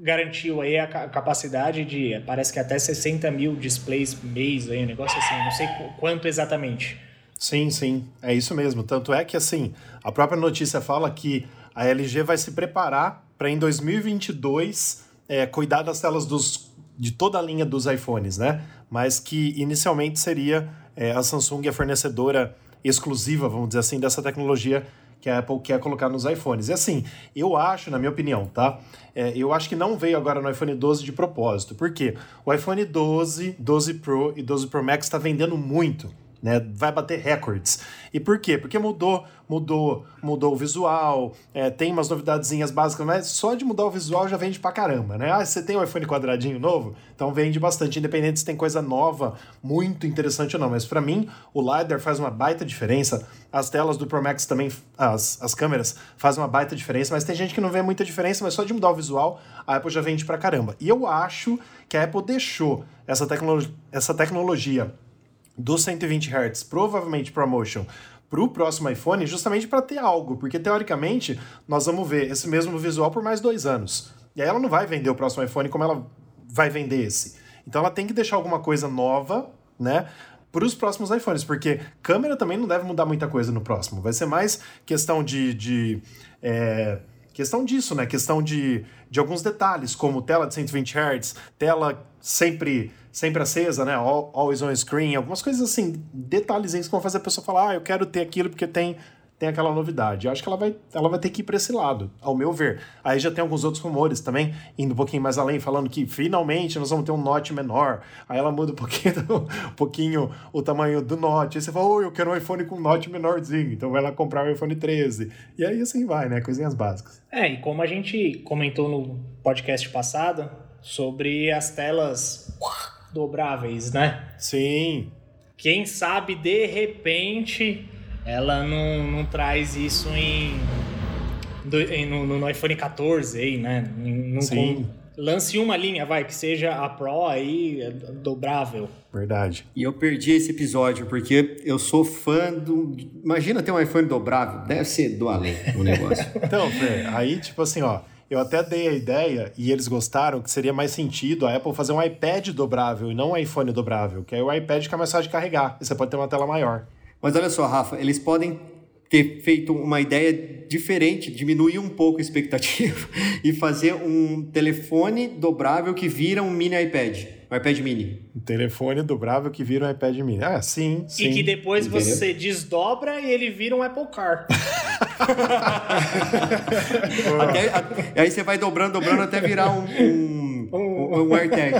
garantiu aí a capacidade de, parece que até 60 mil displays mês, aí, um negócio assim, não sei quanto exatamente. Sim, sim, é isso mesmo. Tanto é que, assim, a própria notícia fala que a LG vai se preparar para em 2022 é, cuidar das telas dos, de toda a linha dos iPhones, né? Mas que inicialmente seria é, a Samsung a fornecedora exclusiva, vamos dizer assim, dessa tecnologia que a Apple quer colocar nos iPhones. E assim, eu acho, na minha opinião, tá? É, eu acho que não veio agora no iPhone 12 de propósito. Por quê? O iPhone 12, 12 Pro e 12 Pro Max está vendendo muito né? Vai bater recordes. E por quê? Porque mudou, mudou, mudou o visual, é, tem umas novidadezinhas básicas, mas só de mudar o visual já vende pra caramba, né? Ah, você tem um iPhone quadradinho novo? Então vende bastante, independente se tem coisa nova, muito interessante ou não. Mas para mim, o LiDAR faz uma baita diferença, as telas do Pro Max também, as, as câmeras fazem uma baita diferença, mas tem gente que não vê muita diferença, mas só de mudar o visual, a Apple já vende pra caramba. E eu acho que a Apple deixou essa, tecno essa tecnologia do 120 Hz, provavelmente ProMotion, para o próximo iPhone, justamente para ter algo, porque teoricamente nós vamos ver esse mesmo visual por mais dois anos. E aí ela não vai vender o próximo iPhone como ela vai vender esse. Então ela tem que deixar alguma coisa nova, né? Para os próximos iPhones, porque câmera também não deve mudar muita coisa no próximo. Vai ser mais questão de. de é, questão disso, né? Questão de, de alguns detalhes, como tela de 120 Hz, tela sempre sempre acesa, né? Always on screen, algumas coisas assim, detalhezinhos que vão fazer a pessoa falar, ah, eu quero ter aquilo porque tem, tem aquela novidade. Eu acho que ela vai, ela vai ter que ir para esse lado, ao meu ver. Aí já tem alguns outros rumores também, indo um pouquinho mais além, falando que finalmente nós vamos ter um Note menor. Aí ela muda um pouquinho, um pouquinho o tamanho do Note. Aí você fala, oh, eu quero um iPhone com Note menorzinho. Então vai lá comprar o iPhone 13. E aí assim vai, né? Coisinhas básicas. É, e como a gente comentou no podcast passado sobre as telas dobráveis, né? Sim. Quem sabe de repente ela não, não traz isso em, em no, no, iPhone 14 aí, né? Não, Sim. Com, lance uma linha, vai, que seja a Pro aí, é dobrável. Verdade. E eu perdi esse episódio porque eu sou fã do. Imagina ter um iPhone dobrável, deve ser do além o negócio. <laughs> então, aí tipo assim, ó. Eu até dei a ideia e eles gostaram que seria mais sentido a Apple fazer um iPad dobrável e não um iPhone dobrável, que aí o iPad fica mais fácil de carregar e você pode ter uma tela maior. Mas olha só, Rafa, eles podem ter feito uma ideia diferente, diminuir um pouco a expectativa <laughs> e fazer um telefone dobrável que vira um mini iPad, um iPad mini. Um telefone dobrável que vira um iPad mini. Ah, sim, sim. E que depois Entendeu? você desdobra e ele vira um Apple Car. <laughs> até, aí você vai dobrando, dobrando até virar um, um, <laughs> um, um AirTag.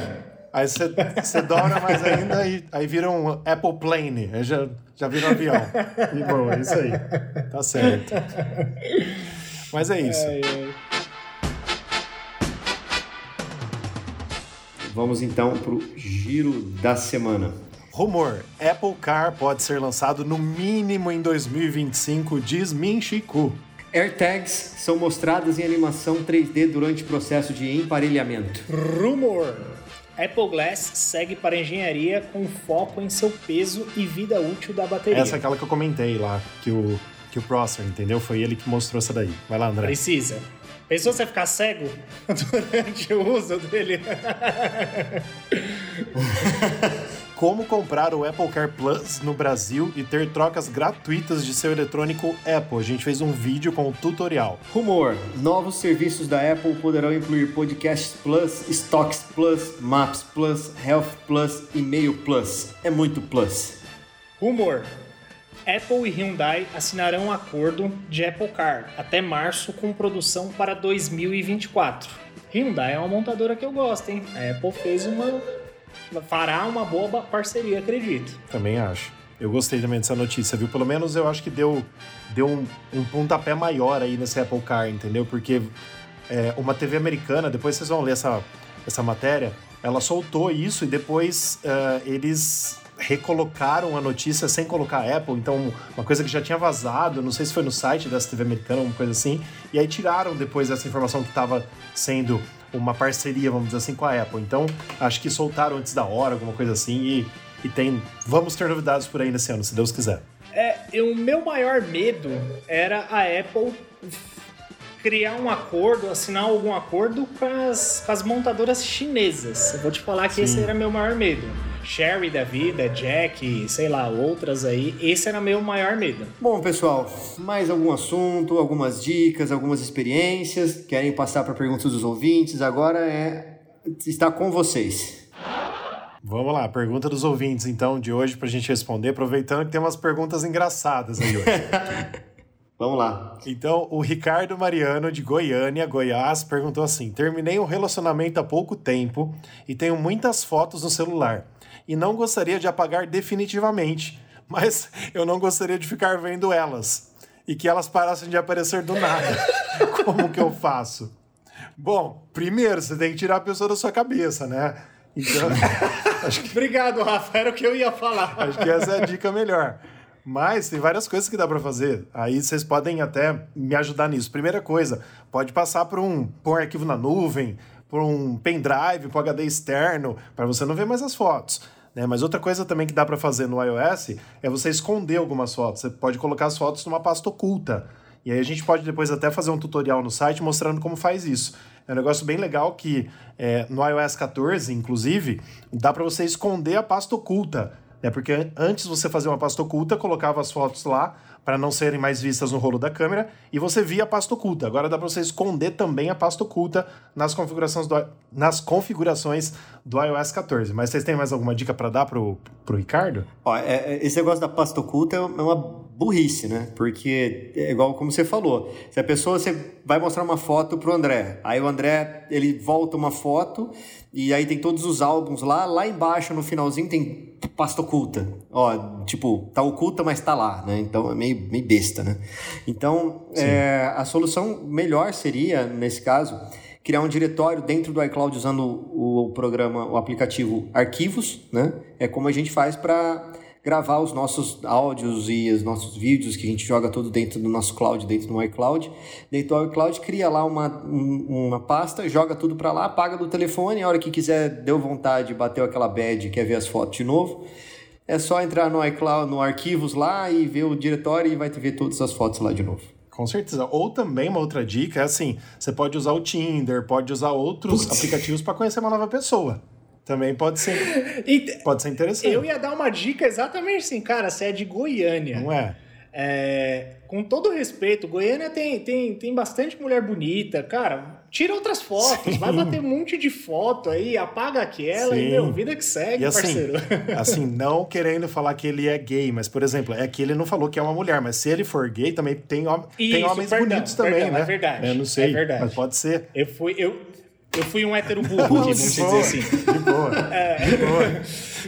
Aí você dobra mais ainda e aí vira um Apple Plane. Aí já, já vira um avião. E bom, é isso aí. Tá certo. Mas é isso. Vamos então pro giro da semana. Rumor: Apple Car pode ser lançado no mínimo em 2025, diz Min Chiku. AirTags são mostradas em animação 3D durante o processo de emparelhamento. Rumor: Apple Glass segue para engenharia com foco em seu peso e vida útil da bateria. Essa é aquela que eu comentei lá, que o, que o Prosser, entendeu? Foi ele que mostrou essa daí. Vai lá, André. Precisa. Pensou você ficar cego <laughs> durante o uso dele? <laughs> Como comprar o Apple Car Plus no Brasil e ter trocas gratuitas de seu eletrônico Apple. A gente fez um vídeo com um tutorial. Rumor: novos serviços da Apple poderão incluir Podcast Plus, Stocks Plus, Maps Plus, Health Plus, E-mail Plus. É muito Plus. Rumor: Apple e Hyundai assinarão um acordo de Apple Car até março com produção para 2024. Hyundai é uma montadora que eu gosto, hein? A Apple fez uma fará uma boa parceria, acredito. Também acho. Eu gostei também dessa notícia, viu? Pelo menos eu acho que deu, deu um, um pontapé maior aí nesse Apple Car, entendeu? Porque é, uma TV americana, depois vocês vão ler essa, essa matéria, ela soltou isso e depois uh, eles recolocaram a notícia sem colocar a Apple, então uma coisa que já tinha vazado, não sei se foi no site dessa TV americana, uma coisa assim, e aí tiraram depois essa informação que estava sendo uma parceria, vamos dizer assim, com a Apple. Então, acho que soltaram antes da hora, alguma coisa assim, e, e tem. Vamos ter novidades por aí nesse ano, se Deus quiser. É, o meu maior medo era a Apple criar um acordo, assinar algum acordo com as, com as montadoras chinesas. Eu vou te falar que Sim. esse era meu maior medo. Sherry da vida, Jack, sei lá, outras aí. Esse era meu maior medo. Bom, pessoal, mais algum assunto, algumas dicas, algumas experiências? Querem passar para perguntas dos ouvintes? Agora é está com vocês. Vamos lá, pergunta dos ouvintes então de hoje para a gente responder, aproveitando que tem umas perguntas engraçadas aí hoje. <laughs> Vamos lá. Então, o Ricardo Mariano, de Goiânia, Goiás, perguntou assim: Terminei um relacionamento há pouco tempo e tenho muitas fotos no celular e não gostaria de apagar definitivamente, mas <laughs> eu não gostaria de ficar vendo elas e que elas parassem de aparecer do nada. <laughs> Como que eu faço? Bom, primeiro você tem que tirar a pessoa da sua cabeça, né? Então, <laughs> que... Obrigado, Rafa, era o que eu ia falar. Acho que essa é a dica melhor. Mas tem várias coisas que dá para fazer. Aí vocês podem até me ajudar nisso. Primeira coisa, pode passar por um, por um arquivo na nuvem, por um pendrive, por HD externo, para você não ver mais as fotos. Né? Mas outra coisa também que dá para fazer no iOS é você esconder algumas fotos. Você pode colocar as fotos numa pasta oculta. E aí a gente pode depois até fazer um tutorial no site mostrando como faz isso. É um negócio bem legal que é, no iOS 14, inclusive, dá para você esconder a pasta oculta né? Porque antes você fazia uma pasta oculta, colocava as fotos lá para não serem mais vistas no rolo da câmera e você via a pasta oculta. Agora dá para você esconder também a pasta oculta nas configurações do, nas configurações do iOS 14. Mas vocês têm mais alguma dica para dar pro, pro Ricardo? Ó, é, é, esse negócio da pasta oculta é uma burrice, né? Porque é igual como você falou, se a pessoa você vai mostrar uma foto pro André, aí o André ele volta uma foto e aí tem todos os álbuns lá, lá embaixo no finalzinho tem pasta oculta. Ó, tipo, tá oculta, mas tá lá, né? Então é meio, meio besta, né? Então, é, a solução melhor seria, nesse caso, criar um diretório dentro do iCloud usando o, o programa, o aplicativo Arquivos, né? É como a gente faz para gravar os nossos áudios e os nossos vídeos que a gente joga tudo dentro do nosso cloud, dentro do iCloud. Dentro do iCloud, cria lá uma, uma pasta, joga tudo para lá, apaga do telefone, a hora que quiser, deu vontade, bateu aquela bad, quer ver as fotos de novo, é só entrar no iCloud, no arquivos lá e ver o diretório e vai ver todas as fotos lá de novo. Com certeza. Ou também uma outra dica é assim: você pode usar o Tinder, pode usar outros Putz. aplicativos para conhecer uma nova pessoa. Também pode ser. <laughs> E, pode ser interessante. Eu ia dar uma dica exatamente assim, cara, você é de Goiânia. Não é? É, com todo respeito, Goiânia tem, tem, tem bastante mulher bonita, cara. Tira outras fotos, Sim. vai bater um monte de foto aí, apaga aquela Sim. e, meu, vida que segue, assim, parceiro. <laughs> Assim, não querendo falar que ele é gay, mas, por exemplo, é que ele não falou que é uma mulher, mas se ele for gay, também tem, Isso, tem homens perdão, bonitos também, perdão, né? É verdade. Eu não sei, é verdade. mas pode ser. Eu fui, eu, eu fui um hétero burro, <laughs> vamos dizer assim. De boa. É. De boa.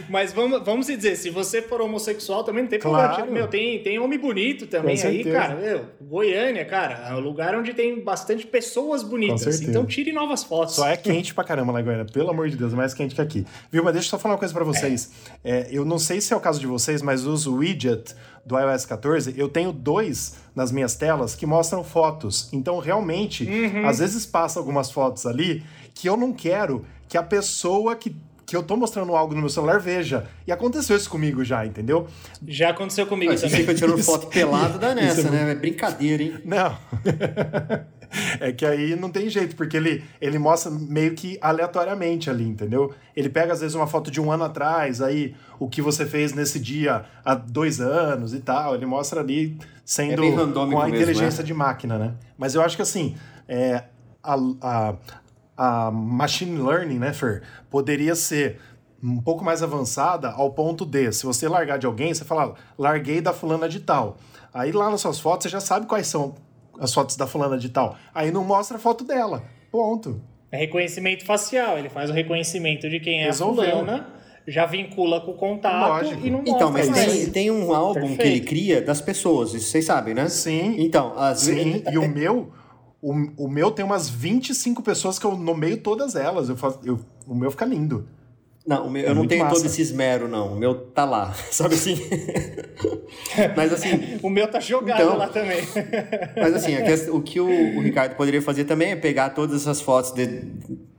Mas vamos, vamos dizer, se você for homossexual também não tem claro. problema. Meu, tem, tem homem bonito também aí, cara. Meu, Goiânia, cara, é um lugar onde tem bastante pessoas bonitas. Então tire novas fotos. Só é quente pra caramba lá em Goiânia, pelo amor de Deus, é mais quente que aqui. Viu, mas deixa eu só falar uma coisa pra vocês. É. É, eu não sei se é o caso de vocês, mas os widget do iOS 14, eu tenho dois nas minhas telas que mostram fotos. Então, realmente, uhum. às vezes passa algumas fotos ali que eu não quero que a pessoa que que eu tô mostrando algo no meu celular veja. E aconteceu isso comigo já, entendeu? Já aconteceu comigo Mas também. Você fica tirando <laughs> foto pelado da nessa, é né? É brincadeira, hein? Não. <laughs> é que aí não tem jeito, porque ele, ele mostra meio que aleatoriamente ali, entendeu? Ele pega, às vezes, uma foto de um ano atrás, aí o que você fez nesse dia há dois anos e tal. Ele mostra ali sendo é com a inteligência mesmo, é? de máquina, né? Mas eu acho que assim, é, a, a, a machine learning, né, Fer, poderia ser um pouco mais avançada ao ponto de, se você largar de alguém, você fala, larguei da fulana de tal. Aí lá nas suas fotos você já sabe quais são as fotos da fulana de tal. Aí não mostra a foto dela. Ponto. É reconhecimento facial, ele faz o reconhecimento de quem é Resolveu. a fulana, já vincula com o contato Lógico. e não então, mostra. Então, mas tem, tem um álbum Perfeito. que ele cria das pessoas, isso vocês sabem, né? Sim. Então, às vezes... e o meu o, o meu tem umas 25 pessoas que eu nomeio todas elas. Eu faço, eu, o meu fica lindo. Não, meu, é eu não tenho massa. todo esse esmero, não. O meu tá lá, <laughs> sabe assim? <laughs> mas assim. o meu tá jogado então, lá também. <laughs> mas assim, o que o, o, Ricardo poderia fazer também é pegar todas essas fotos de,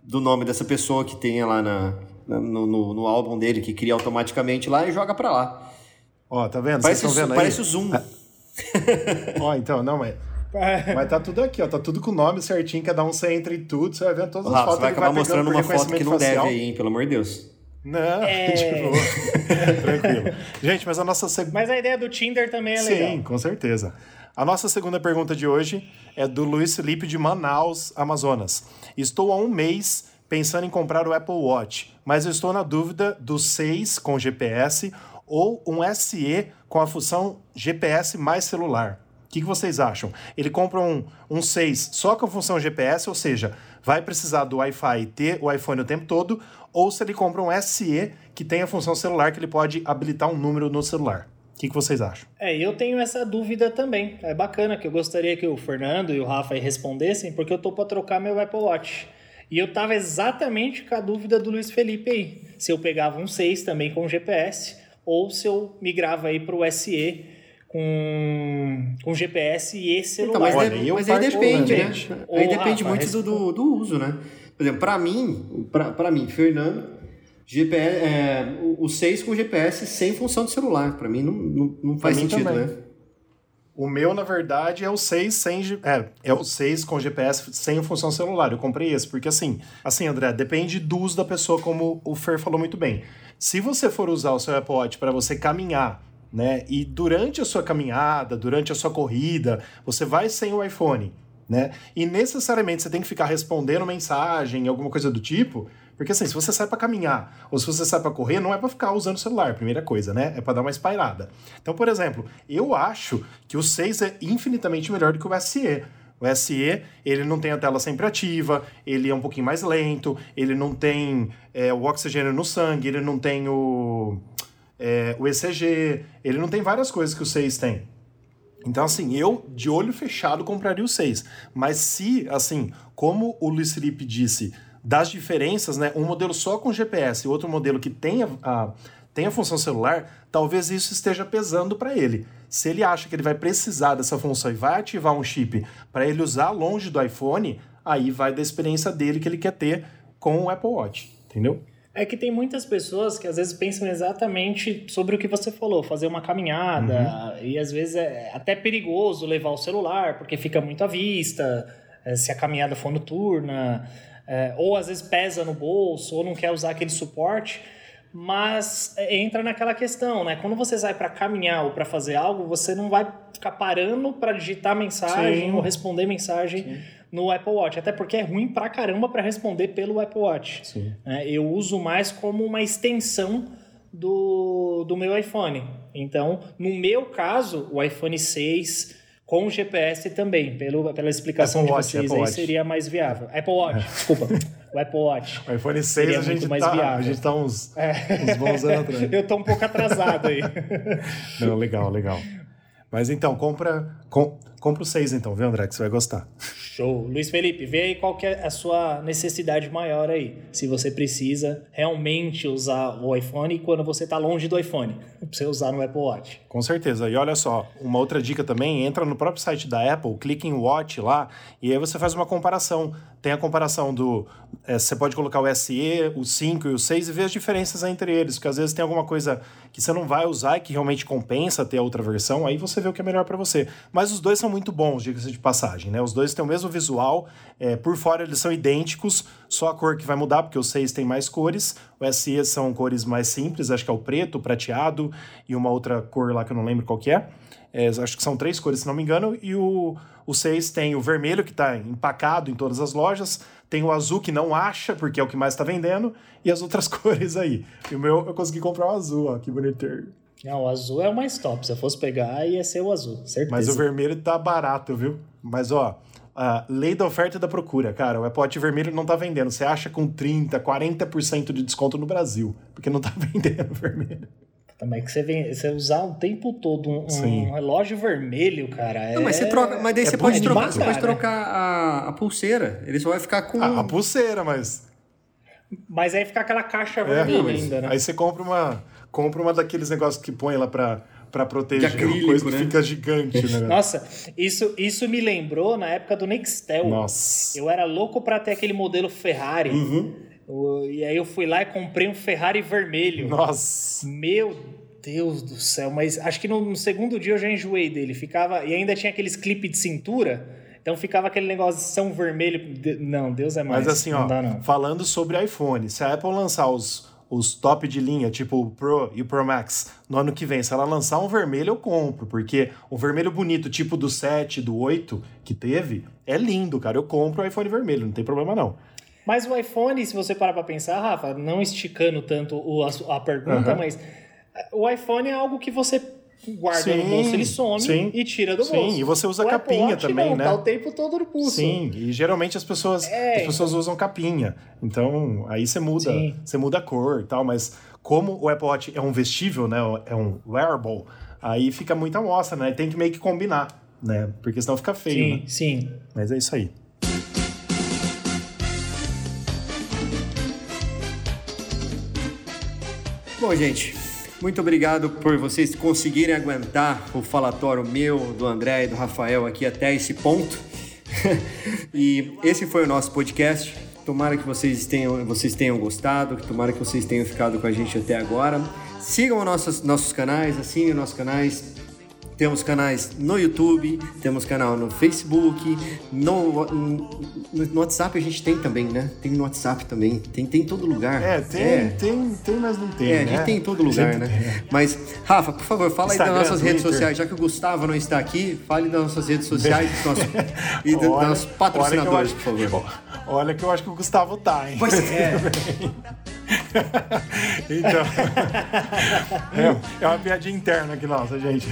do nome dessa pessoa que tem lá na, na no, no, no, álbum dele, que cria automaticamente lá e joga pra lá. Ó, tá vendo? Parece, Vocês vendo parece o Zoom. Ó, então, não, mas Mas tá tudo aqui, ó. Tá tudo com o nome certinho, cada um você entra em tudo, você vai vendo todas as Rafa, fotos. Você vai acabar vai mostrando uma foto que não facial. deve aí, hein? Pelo amor de Deus. Não, é... <laughs> tipo, <laughs> tranquilo. Gente, mas a nossa segunda. Mas a ideia do Tinder também é legal. Sim, com certeza. A nossa segunda pergunta de hoje é do Luiz Felipe de Manaus, Amazonas. Estou há um mês pensando em comprar o Apple Watch, mas eu estou na dúvida do 6 com GPS ou um SE com a função GPS mais celular. O que, que, vocês acham? Ele compra um, um 6 só com função GPS, ou seja, vai precisar do Wi-Fi e ter o iPhone o tempo todo, ou se ele compra um SE que tem a função celular que ele pode habilitar um número no celular. O que, que, vocês acham? É, eu tenho essa dúvida também. É bacana que eu gostaria que o Fernando e o Rafa respondessem, porque eu tô para trocar meu Apple Watch. E eu tava exatamente com a dúvida do Luiz Felipe aí. Se eu pegava um 6 também com GPS, ou se eu migrava aí para o SE com, com GPS e esse então, celular. Então, mas, de, mas aí depende, né? aí depende Rafa, muito do, do, uso, né? Por exemplo, para mim, para mim, Fernando, GPS, é, o 6 com GPS sem função de celular. Para mim não, não, não faz sentido, também. né? O meu, na verdade, é o 6 sem é, é o 6 com GPS sem função celular. Eu comprei esse, porque assim, assim, André, depende do uso da pessoa, como o Fer falou muito bem. Se você for usar o seu Apple Watch para você caminhar né? E durante a sua caminhada, durante a sua corrida, você vai sem o iPhone, né? E necessariamente você tem que ficar respondendo mensagem, alguma coisa do tipo, Porque assim, se você sai para caminhar ou se você sai para correr, não é para ficar usando o celular, primeira coisa, né? É para dar uma espairada. Então, por exemplo, eu acho que o 6 é infinitamente melhor do que o SE. O SE, ele não tem a tela sempre ativa, ele é um pouquinho mais lento, ele não tem é, o oxigênio no sangue, ele não tem o, é, o ECG, ele não tem várias coisas que o 6 tem. Então, assim, eu, de olho fechado, compraria o 6. Mas se, assim, como o Luiz Felipe disse, das diferenças, né? Um modelo só com GPS e outro modelo que tem a, a, tem a função celular, talvez isso esteja pesando para ele. Se ele acha que ele vai precisar dessa função e vai ativar um chip para ele usar longe do iPhone, aí vai da experiência dele que ele quer ter com o Apple Watch, entendeu? É que tem muitas pessoas que às vezes pensam exatamente sobre o que você falou, fazer uma caminhada, uhum. e às vezes é até perigoso levar o celular, porque fica muito à vista, é, se a caminhada for noturna, é, ou às vezes pesa no bolso, ou não quer usar aquele suporte. Mas é, entra naquela questão, né? Quando você sai para caminhar ou para fazer algo, você não vai ficar parando para digitar mensagem Sim. ou responder mensagem. Sim no Apple Watch. Até porque é ruim pra caramba para responder pelo Apple Watch. Sim. É, eu uso mais como uma extensão do, do meu iPhone. Então, no meu caso, o iPhone 6 com GPS também, pelo, pela explicação Apple de Watch, aí, seria mais viável. Apple Watch, desculpa. <laughs> O Apple Watch. O iPhone 6 a gente, mais tá, viável. a gente tá uns, é. uns bons anos atrás. <laughs> Eu tô um pouco atrasado aí. Não, legal, legal. Mas então, compra, com, compra o 6 então, viu, André, que você vai gostar. Show. Luiz Felipe, vê aí qual que é a sua necessidade maior aí. Se você precisa realmente usar o iPhone quando você está longe do iPhone, para você usar no Apple Watch. Com certeza. E olha só, uma outra dica também, entra no próprio site da Apple, clica em Watch lá, e aí você faz uma comparação. Tem a comparação do... É, você pode colocar o SE, o 5 e o 6 e ver as diferenças entre eles, porque às vezes tem alguma coisa que você não vai usar e que realmente compensa ter a outra versão, aí você vê o que é melhor para você. Mas os dois são muito bons, diga-se de passagem, né? Os dois têm o mesmo visual, é, por fora eles são idênticos, só a cor que vai mudar, porque o 6 tem mais cores, o SE são cores mais simples, acho que é o preto, o prateado e uma outra cor lá que eu não lembro qual que é. é acho que são três cores, se não me engano, e o, o 6 tem o vermelho, que está empacado em todas as lojas, tem o azul, que não acha, porque é o que mais está vendendo, e as outras <laughs> cores aí. E o meu, eu consegui comprar o azul, ó, que bonitinho. Não, o azul é o mais top. Se eu fosse pegar, ia ser o azul, certeza. Mas o vermelho tá barato, viu? Mas, ó, a lei da oferta e da procura, cara. O Apple vermelho não tá vendendo. Você acha com 30%, 40% de desconto no Brasil, porque não tá <laughs> vendendo vermelho. Também que você, vem, você usar o tempo todo um, um relógio vermelho, cara. É... Não, mas você troca, mas daí é você, pode trocar, você pode trocar a, a pulseira. Ele só vai ficar com. Ah, a pulseira, mas. Mas aí fica aquela caixa é, vermelha ainda, né? Aí você compra uma compra uma daqueles negócios que põe lá para para proteger de acrílico, coisa né? que fica gigante, né? Nossa, isso, isso me lembrou na época do Nextel. Nossa. Eu era louco para ter aquele modelo Ferrari. Uhum. e aí eu fui lá e comprei um Ferrari vermelho. Nossa. Meu Deus do céu, mas acho que no, no segundo dia eu já enjoei dele. Ficava e ainda tinha aqueles clipes de cintura. Então ficava aquele negócio de São Vermelho. Não, Deus é mais. Mas assim, não ó, dá, falando sobre iPhone, se a Apple lançar os os top de linha, tipo o Pro e o Pro Max, no ano que vem, se ela lançar um vermelho, eu compro, porque o vermelho bonito, tipo do 7, do 8 que teve, é lindo, cara. Eu compro o iPhone vermelho, não tem problema não. Mas o iPhone, se você parar pra pensar, Rafa, não esticando tanto a, a pergunta, uhum. mas o iPhone é algo que você guarda sim, no bolso, ele some sim, e tira do sim, bolso. Sim, e você usa o capinha Watch também, não, né? Tá o tempo todo no pulso. Sim, e geralmente as pessoas, é, as pessoas então... usam capinha. Então, aí você muda, você muda a cor e tal, mas como o Apple Watch é um vestível, né? É um wearable, aí fica muita amostra, né? Tem que meio que combinar, né? Porque senão fica feio, sim, né? Sim. Mas é isso aí. Bom, gente, muito obrigado por vocês conseguirem aguentar o falatório meu, do André e do Rafael aqui até esse ponto. <laughs> e esse foi o nosso podcast. Tomara que vocês tenham, vocês tenham gostado, tomara que vocês tenham ficado com a gente até agora. Sigam nossos, nossos canais, assinem nossos canais, temos canais no YouTube, temos canal no Facebook, no, no, WhatsApp a gente tem também, né? Tem no WhatsApp também, tem, tem em todo lugar. É, tem, é. tem, tem, mas não tem. É, a gente né? tem em todo lugar, né? <laughs> Mas, Rafa, por favor, fala Instagram, aí das nossas Twitter. redes sociais, já que o Gustavo não está aqui, fale das nossas redes sociais <laughs> e dos nossos patrocinadores, acho, por favor. Olha que eu acho que o Gustavo tá, hein? Pois é. <laughs> então, é, é, uma piadinha interna aqui nossa, gente.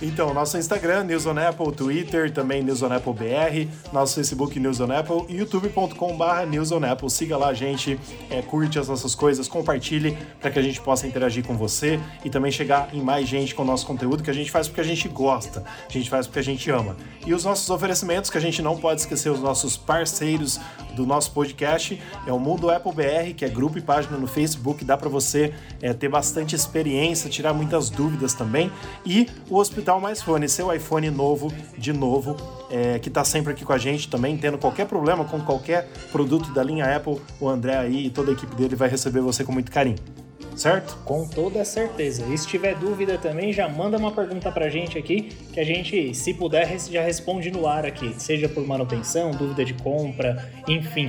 Então, nosso Instagram, News on Apple, Twitter, também News on Apple BR, nosso Facebook News on Apple, youtube.com.br News on Apple. Siga lá, gente, é, curte as nossas coisas, compartilhe para que a gente possa interagir com você e também chegar em mais gente com o nosso conteúdo que a gente faz porque a gente gosta, a gente faz porque a gente ama. E os nossos oferecimentos, que a gente não pode esquecer, os nossos parceiros do nosso podcast, é o Mundo Apple BR, que é grupo e página no Facebook, dá para você é, ter bastante experiência, tirar muitas dúvidas também. E o Hospital Mais Fone, seu iPhone novo, de novo, é, que está sempre aqui com a gente também, tendo qualquer problema com qualquer produto da linha Apple, o André aí e toda a equipe dele vai receber você com muito carinho certo? Com toda certeza. E se tiver dúvida também, já manda uma pergunta pra gente aqui, que a gente, se puder, já responde no ar aqui. Seja por manutenção, dúvida de compra, enfim.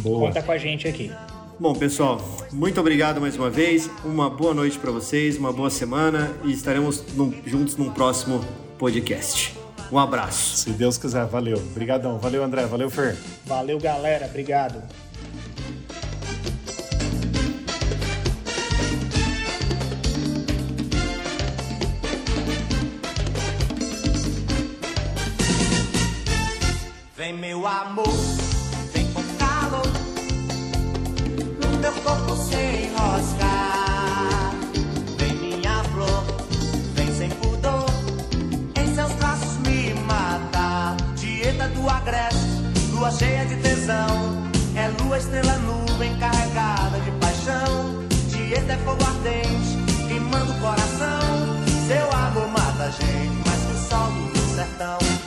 Boa. Conta com a gente aqui. Bom, pessoal, muito obrigado mais uma vez. Uma boa noite para vocês, uma boa semana e estaremos no, juntos num próximo podcast. Um abraço. Se Deus quiser, valeu. Obrigadão. Valeu, André. Valeu, Fer. Valeu, galera. Obrigado. Vem, meu amor meu corpo sem enroscar. Vem minha flor, vem sem pudor, em seus braços me matar. Dieta do agreste, lua cheia de tesão. É lua, estrela, nuvem carregada de paixão. Dieta é fogo ardente, queimando o coração. Seu amor mata a gente mais que o sol do sertão.